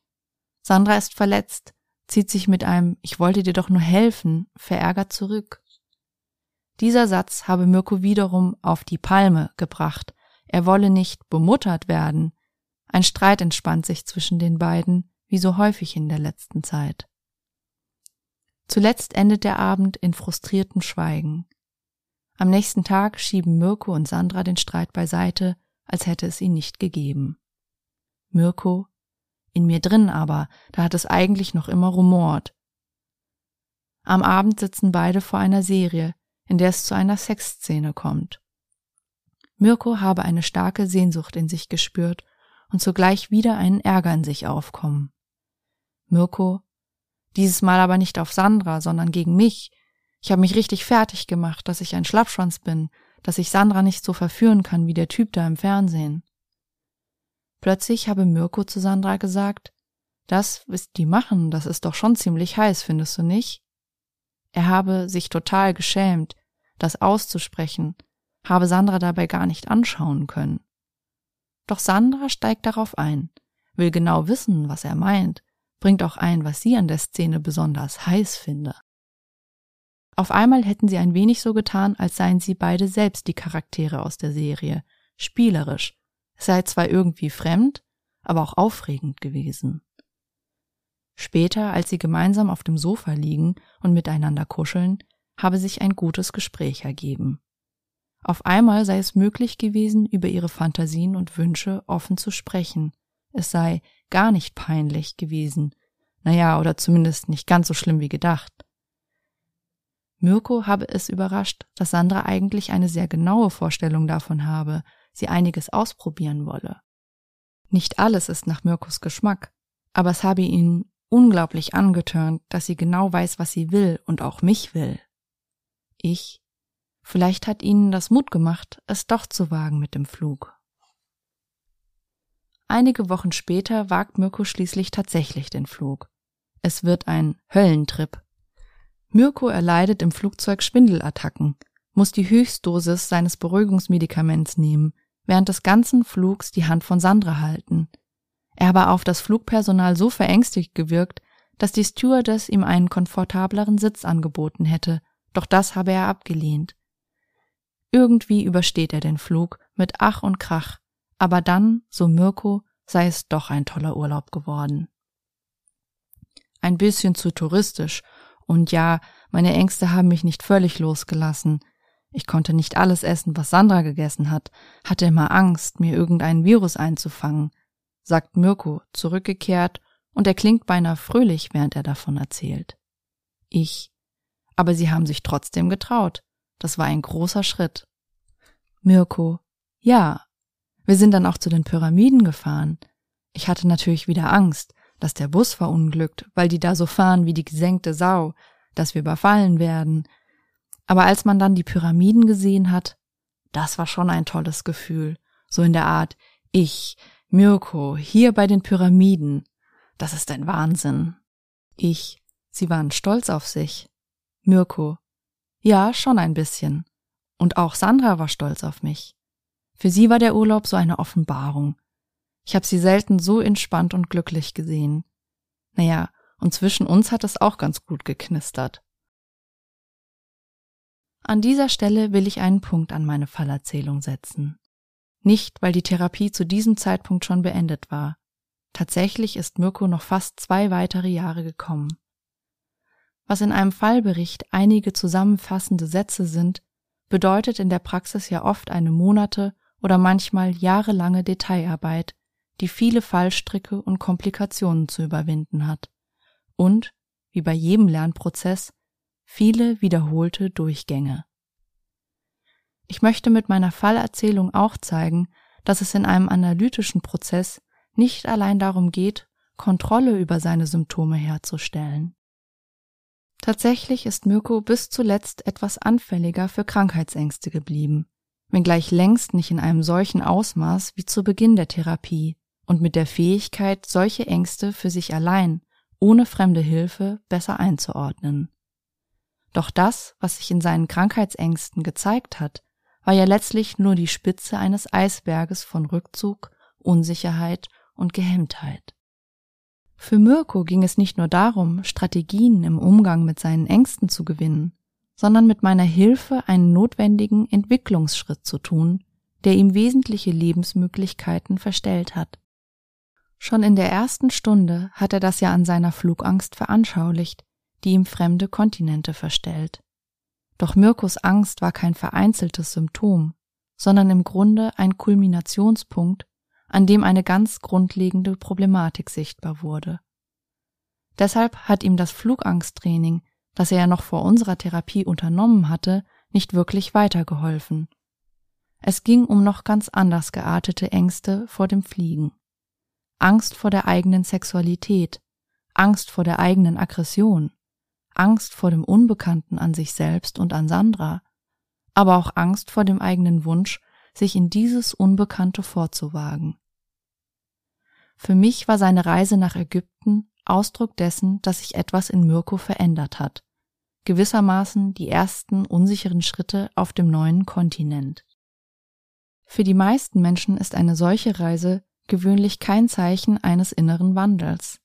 Sandra ist verletzt, zieht sich mit einem Ich wollte dir doch nur helfen verärgert zurück. Dieser Satz habe Mirko wiederum auf die Palme gebracht. Er wolle nicht bemuttert werden. Ein Streit entspannt sich zwischen den beiden, wie so häufig in der letzten Zeit. Zuletzt endet der Abend in frustriertem Schweigen. Am nächsten Tag schieben Mirko und Sandra den Streit beiseite, als hätte es ihn nicht gegeben. Mirko in mir drin aber, da hat es eigentlich noch immer rumort. Am Abend sitzen beide vor einer Serie, in der es zu einer Sexszene kommt. Mirko habe eine starke Sehnsucht in sich gespürt und zugleich wieder einen Ärger in sich aufkommen. Mirko, dieses Mal aber nicht auf Sandra, sondern gegen mich. Ich habe mich richtig fertig gemacht, dass ich ein Schlappschwanz bin, dass ich Sandra nicht so verführen kann wie der Typ da im Fernsehen. Plötzlich habe Mirko zu Sandra gesagt, das, was die machen, das ist doch schon ziemlich heiß, findest du nicht? Er habe sich total geschämt, das auszusprechen, habe Sandra dabei gar nicht anschauen können. Doch Sandra steigt darauf ein, will genau wissen, was er meint, bringt auch ein, was sie an der Szene besonders heiß finde. Auf einmal hätten sie ein wenig so getan, als seien sie beide selbst die Charaktere aus der Serie, spielerisch. Sei zwar irgendwie fremd, aber auch aufregend gewesen. Später, als sie gemeinsam auf dem Sofa liegen und miteinander kuscheln, habe sich ein gutes Gespräch ergeben. Auf einmal sei es möglich gewesen, über ihre Fantasien und Wünsche offen zu sprechen. Es sei gar nicht peinlich gewesen. Naja, oder zumindest nicht ganz so schlimm wie gedacht. Mirko habe es überrascht, dass Sandra eigentlich eine sehr genaue Vorstellung davon habe, sie einiges ausprobieren wolle. Nicht alles ist nach Mirkos Geschmack, aber es habe ihn unglaublich angetörnt, dass sie genau weiß, was sie will und auch mich will. Ich. Vielleicht hat ihnen das Mut gemacht, es doch zu wagen mit dem Flug. Einige Wochen später wagt Mirko schließlich tatsächlich den Flug. Es wird ein Höllentrip. Mirko erleidet im Flugzeug Schwindelattacken, muss die Höchstdosis seines Beruhigungsmedikaments nehmen, während des ganzen Flugs die Hand von Sandra halten – er habe auf das Flugpersonal so verängstigt gewirkt, dass die Stewardess ihm einen komfortableren Sitz angeboten hätte, doch das habe er abgelehnt. Irgendwie übersteht er den Flug mit Ach und Krach, aber dann, so Mirko, sei es doch ein toller Urlaub geworden. Ein bisschen zu touristisch, und ja, meine Ängste haben mich nicht völlig losgelassen. Ich konnte nicht alles essen, was Sandra gegessen hat, hatte immer Angst, mir irgendeinen Virus einzufangen, sagt Mirko, zurückgekehrt, und er klingt beinahe fröhlich, während er davon erzählt. Ich. Aber sie haben sich trotzdem getraut. Das war ein großer Schritt. Mirko. Ja. Wir sind dann auch zu den Pyramiden gefahren. Ich hatte natürlich wieder Angst, dass der Bus verunglückt, weil die da so fahren wie die gesenkte Sau, dass wir überfallen werden. Aber als man dann die Pyramiden gesehen hat, das war schon ein tolles Gefühl. So in der Art, ich, Mirko, hier bei den Pyramiden. Das ist ein Wahnsinn. Ich, Sie waren stolz auf sich. Mirko, ja, schon ein bisschen. Und auch Sandra war stolz auf mich. Für sie war der Urlaub so eine Offenbarung. Ich habe sie selten so entspannt und glücklich gesehen. Naja, und zwischen uns hat es auch ganz gut geknistert. An dieser Stelle will ich einen Punkt an meine Fallerzählung setzen. Nicht, weil die Therapie zu diesem Zeitpunkt schon beendet war. Tatsächlich ist Mirko noch fast zwei weitere Jahre gekommen. Was in einem Fallbericht einige zusammenfassende Sätze sind, bedeutet in der Praxis ja oft eine Monate oder manchmal jahrelange Detailarbeit, die viele Fallstricke und Komplikationen zu überwinden hat und, wie bei jedem Lernprozess, viele wiederholte Durchgänge. Ich möchte mit meiner Fallerzählung auch zeigen, dass es in einem analytischen Prozess nicht allein darum geht, Kontrolle über seine Symptome herzustellen. Tatsächlich ist Mirko bis zuletzt etwas anfälliger für Krankheitsängste geblieben, wenngleich längst nicht in einem solchen Ausmaß wie zu Beginn der Therapie und mit der Fähigkeit, solche Ängste für sich allein, ohne fremde Hilfe, besser einzuordnen. Doch das, was sich in seinen Krankheitsängsten gezeigt hat, war ja letztlich nur die Spitze eines Eisberges von Rückzug, Unsicherheit und Gehemmtheit. Für Mirko ging es nicht nur darum, Strategien im Umgang mit seinen Ängsten zu gewinnen, sondern mit meiner Hilfe einen notwendigen Entwicklungsschritt zu tun, der ihm wesentliche Lebensmöglichkeiten verstellt hat. Schon in der ersten Stunde hat er das ja an seiner Flugangst veranschaulicht, die ihm fremde Kontinente verstellt. Doch Mirkos Angst war kein vereinzeltes Symptom, sondern im Grunde ein Kulminationspunkt, an dem eine ganz grundlegende Problematik sichtbar wurde. Deshalb hat ihm das Flugangsttraining, das er ja noch vor unserer Therapie unternommen hatte, nicht wirklich weitergeholfen. Es ging um noch ganz anders geartete Ängste vor dem Fliegen. Angst vor der eigenen Sexualität, Angst vor der eigenen Aggression, Angst vor dem Unbekannten an sich selbst und an Sandra, aber auch Angst vor dem eigenen Wunsch, sich in dieses Unbekannte vorzuwagen. Für mich war seine Reise nach Ägypten Ausdruck dessen, dass sich etwas in Mirko verändert hat, gewissermaßen die ersten unsicheren Schritte auf dem neuen Kontinent. Für die meisten Menschen ist eine solche Reise gewöhnlich kein Zeichen eines inneren Wandels.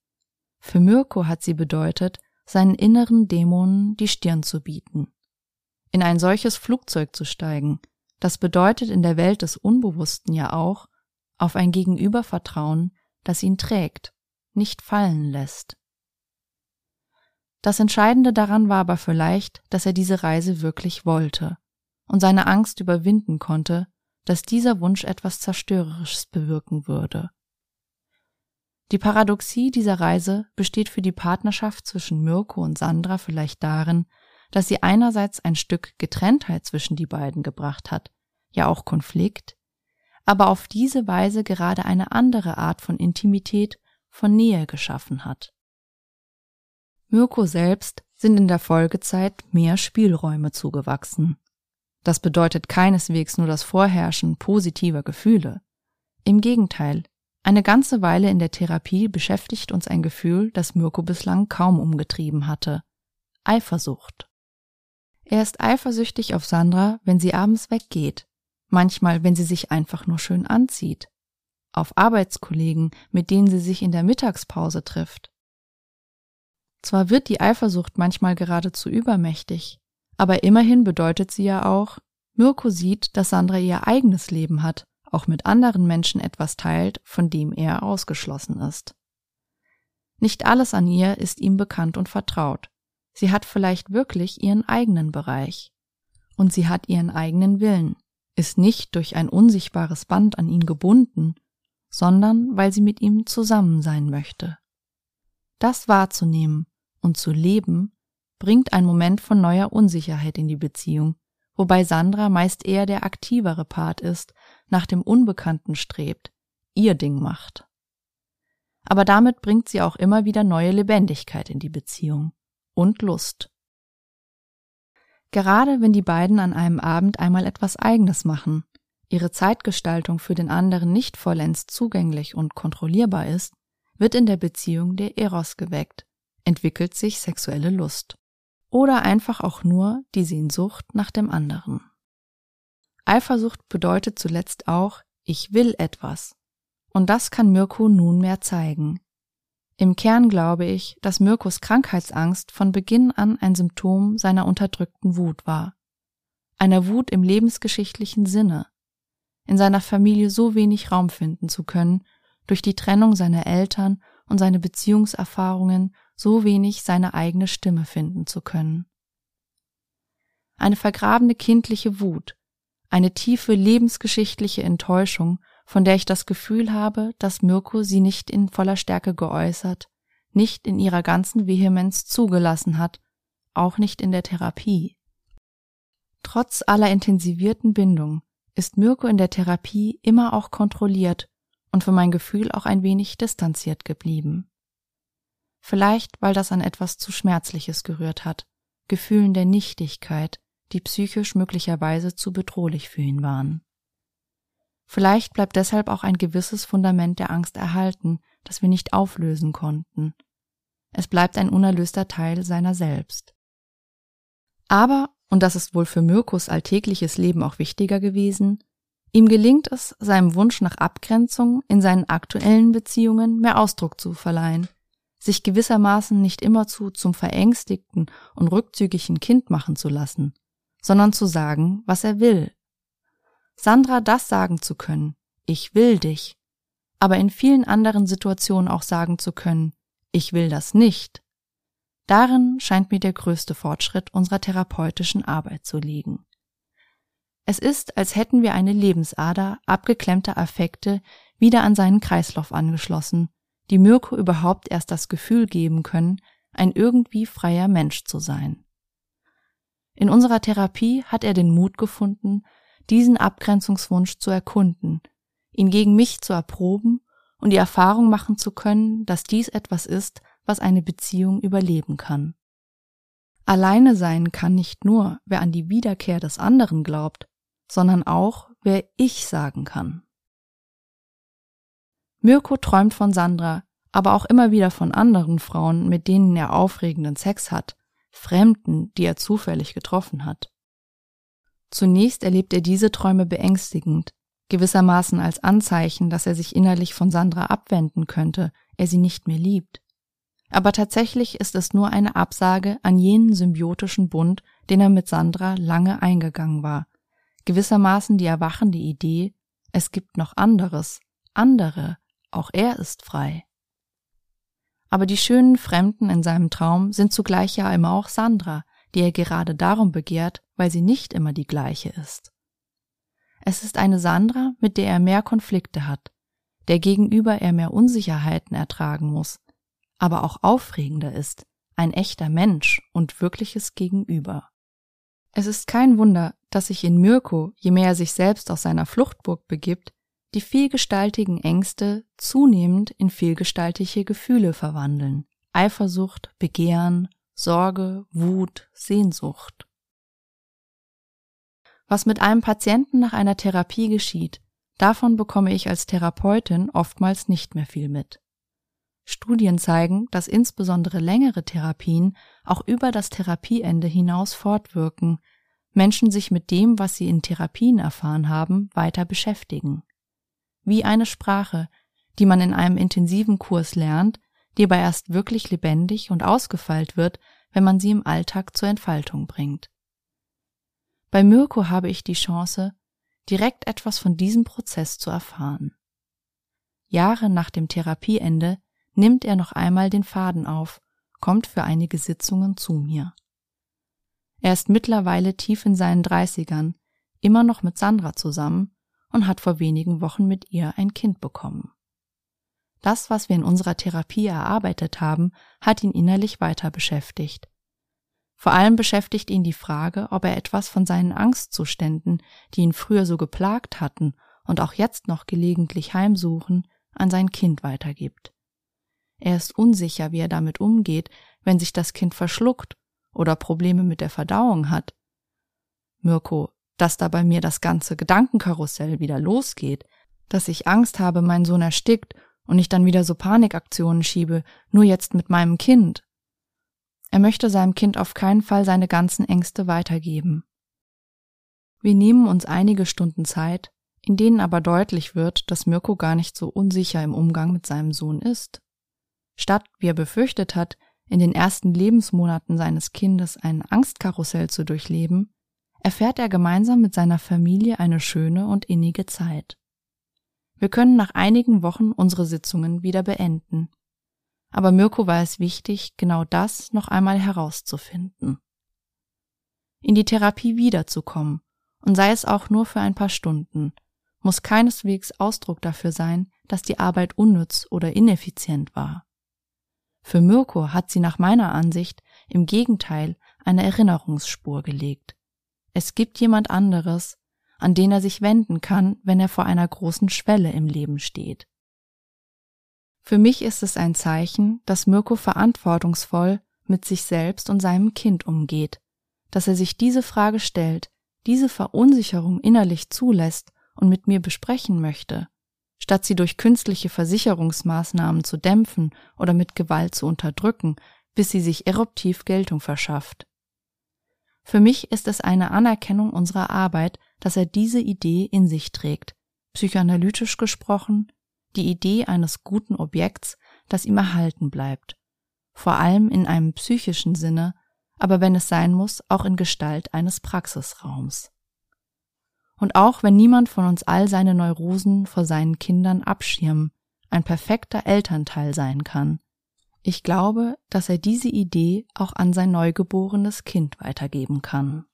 Für Mirko hat sie bedeutet, seinen inneren Dämonen die Stirn zu bieten. In ein solches Flugzeug zu steigen, das bedeutet in der Welt des Unbewussten ja auch, auf ein Gegenüber vertrauen, das ihn trägt, nicht fallen lässt. Das Entscheidende daran war aber vielleicht, dass er diese Reise wirklich wollte und seine Angst überwinden konnte, dass dieser Wunsch etwas Zerstörerisches bewirken würde. Die Paradoxie dieser Reise besteht für die Partnerschaft zwischen Mirko und Sandra vielleicht darin, dass sie einerseits ein Stück Getrenntheit zwischen die beiden gebracht hat, ja auch Konflikt, aber auf diese Weise gerade eine andere Art von Intimität, von Nähe geschaffen hat. Mirko selbst sind in der Folgezeit mehr Spielräume zugewachsen. Das bedeutet keineswegs nur das Vorherrschen positiver Gefühle. Im Gegenteil, eine ganze Weile in der Therapie beschäftigt uns ein Gefühl, das Mirko bislang kaum umgetrieben hatte. Eifersucht. Er ist eifersüchtig auf Sandra, wenn sie abends weggeht, manchmal wenn sie sich einfach nur schön anzieht, auf Arbeitskollegen, mit denen sie sich in der Mittagspause trifft, zwar wird die Eifersucht manchmal geradezu übermächtig, aber immerhin bedeutet sie ja auch, Mirko sieht, dass Sandra ihr eigenes Leben hat, auch mit anderen Menschen etwas teilt, von dem er ausgeschlossen ist. Nicht alles an ihr ist ihm bekannt und vertraut. Sie hat vielleicht wirklich ihren eigenen Bereich. Und sie hat ihren eigenen Willen, ist nicht durch ein unsichtbares Band an ihn gebunden, sondern weil sie mit ihm zusammen sein möchte. Das wahrzunehmen und zu leben bringt ein Moment von neuer Unsicherheit in die Beziehung, wobei Sandra meist eher der aktivere Part ist, nach dem Unbekannten strebt, ihr Ding macht. Aber damit bringt sie auch immer wieder neue Lebendigkeit in die Beziehung und Lust. Gerade wenn die beiden an einem Abend einmal etwas Eigenes machen, ihre Zeitgestaltung für den anderen nicht vollends zugänglich und kontrollierbar ist, wird in der Beziehung der Eros geweckt, entwickelt sich sexuelle Lust. Oder einfach auch nur die Sehnsucht nach dem anderen. Eifersucht bedeutet zuletzt auch, ich will etwas. Und das kann Mirko nunmehr zeigen. Im Kern glaube ich, dass Mirkos Krankheitsangst von Beginn an ein Symptom seiner unterdrückten Wut war. Einer Wut im lebensgeschichtlichen Sinne. In seiner Familie so wenig Raum finden zu können, durch die Trennung seiner Eltern und seine Beziehungserfahrungen so wenig seine eigene Stimme finden zu können. Eine vergrabene kindliche Wut, eine tiefe lebensgeschichtliche Enttäuschung, von der ich das Gefühl habe, dass Mirko sie nicht in voller Stärke geäußert, nicht in ihrer ganzen Vehemenz zugelassen hat, auch nicht in der Therapie. Trotz aller intensivierten Bindung ist Mirko in der Therapie immer auch kontrolliert und für mein Gefühl auch ein wenig distanziert geblieben. Vielleicht, weil das an etwas zu Schmerzliches gerührt hat, Gefühlen der Nichtigkeit, die psychisch möglicherweise zu bedrohlich für ihn waren. Vielleicht bleibt deshalb auch ein gewisses Fundament der Angst erhalten, das wir nicht auflösen konnten. Es bleibt ein unerlöster Teil seiner selbst. Aber, und das ist wohl für Mirkus alltägliches Leben auch wichtiger gewesen, ihm gelingt es, seinem Wunsch nach Abgrenzung in seinen aktuellen Beziehungen mehr Ausdruck zu verleihen sich gewissermaßen nicht immerzu zum verängstigten und rückzügigen Kind machen zu lassen, sondern zu sagen, was er will. Sandra das sagen zu können, ich will dich, aber in vielen anderen Situationen auch sagen zu können, ich will das nicht. Darin scheint mir der größte Fortschritt unserer therapeutischen Arbeit zu liegen. Es ist, als hätten wir eine Lebensader abgeklemmter Affekte wieder an seinen Kreislauf angeschlossen die Mirko überhaupt erst das Gefühl geben können, ein irgendwie freier Mensch zu sein. In unserer Therapie hat er den Mut gefunden, diesen Abgrenzungswunsch zu erkunden, ihn gegen mich zu erproben und die Erfahrung machen zu können, dass dies etwas ist, was eine Beziehung überleben kann. Alleine sein kann nicht nur, wer an die Wiederkehr des anderen glaubt, sondern auch, wer ich sagen kann. Mirko träumt von Sandra, aber auch immer wieder von anderen Frauen, mit denen er aufregenden Sex hat, Fremden, die er zufällig getroffen hat. Zunächst erlebt er diese Träume beängstigend, gewissermaßen als Anzeichen, dass er sich innerlich von Sandra abwenden könnte, er sie nicht mehr liebt. Aber tatsächlich ist es nur eine Absage an jenen symbiotischen Bund, den er mit Sandra lange eingegangen war, gewissermaßen die erwachende Idee, es gibt noch anderes, andere, auch er ist frei. Aber die schönen Fremden in seinem Traum sind zugleich ja immer auch Sandra, die er gerade darum begehrt, weil sie nicht immer die gleiche ist. Es ist eine Sandra, mit der er mehr Konflikte hat, der gegenüber er mehr Unsicherheiten ertragen muss, aber auch aufregender ist, ein echter Mensch und wirkliches Gegenüber. Es ist kein Wunder, dass sich in Mirko, je mehr er sich selbst aus seiner Fluchtburg begibt, die vielgestaltigen Ängste zunehmend in vielgestaltige Gefühle verwandeln. Eifersucht, Begehren, Sorge, Wut, Sehnsucht. Was mit einem Patienten nach einer Therapie geschieht, davon bekomme ich als Therapeutin oftmals nicht mehr viel mit. Studien zeigen, dass insbesondere längere Therapien auch über das Therapieende hinaus fortwirken, Menschen sich mit dem, was sie in Therapien erfahren haben, weiter beschäftigen. Wie eine Sprache, die man in einem intensiven Kurs lernt, die aber erst wirklich lebendig und ausgefeilt wird, wenn man sie im Alltag zur Entfaltung bringt. Bei Mirko habe ich die Chance, direkt etwas von diesem Prozess zu erfahren. Jahre nach dem Therapieende nimmt er noch einmal den Faden auf, kommt für einige Sitzungen zu mir. Er ist mittlerweile tief in seinen Dreißigern, immer noch mit Sandra zusammen und hat vor wenigen Wochen mit ihr ein Kind bekommen. Das, was wir in unserer Therapie erarbeitet haben, hat ihn innerlich weiter beschäftigt. Vor allem beschäftigt ihn die Frage, ob er etwas von seinen Angstzuständen, die ihn früher so geplagt hatten und auch jetzt noch gelegentlich heimsuchen, an sein Kind weitergibt. Er ist unsicher, wie er damit umgeht, wenn sich das Kind verschluckt oder Probleme mit der Verdauung hat. Mirko, dass da bei mir das ganze Gedankenkarussell wieder losgeht, dass ich Angst habe, mein Sohn erstickt und ich dann wieder so Panikaktionen schiebe, nur jetzt mit meinem Kind. Er möchte seinem Kind auf keinen Fall seine ganzen Ängste weitergeben. Wir nehmen uns einige Stunden Zeit, in denen aber deutlich wird, dass Mirko gar nicht so unsicher im Umgang mit seinem Sohn ist. Statt, wie er befürchtet hat, in den ersten Lebensmonaten seines Kindes ein Angstkarussell zu durchleben, erfährt er gemeinsam mit seiner Familie eine schöne und innige Zeit. Wir können nach einigen Wochen unsere Sitzungen wieder beenden. Aber Mirko war es wichtig, genau das noch einmal herauszufinden. In die Therapie wiederzukommen, und sei es auch nur für ein paar Stunden, muss keineswegs Ausdruck dafür sein, dass die Arbeit unnütz oder ineffizient war. Für Mirko hat sie nach meiner Ansicht im Gegenteil eine Erinnerungsspur gelegt. Es gibt jemand anderes, an den er sich wenden kann, wenn er vor einer großen Schwelle im Leben steht. Für mich ist es ein Zeichen, dass Mirko verantwortungsvoll mit sich selbst und seinem Kind umgeht, dass er sich diese Frage stellt, diese Verunsicherung innerlich zulässt und mit mir besprechen möchte statt sie durch künstliche Versicherungsmaßnahmen zu dämpfen oder mit Gewalt zu unterdrücken, bis sie sich eruptiv Geltung verschafft. Für mich ist es eine Anerkennung unserer Arbeit, dass er diese Idee in sich trägt, psychoanalytisch gesprochen, die Idee eines guten Objekts, das ihm erhalten bleibt, vor allem in einem psychischen Sinne, aber wenn es sein muss, auch in Gestalt eines Praxisraums. Und auch wenn niemand von uns all seine Neurosen vor seinen Kindern abschirmen, ein perfekter Elternteil sein kann. Ich glaube, dass er diese Idee auch an sein neugeborenes Kind weitergeben kann.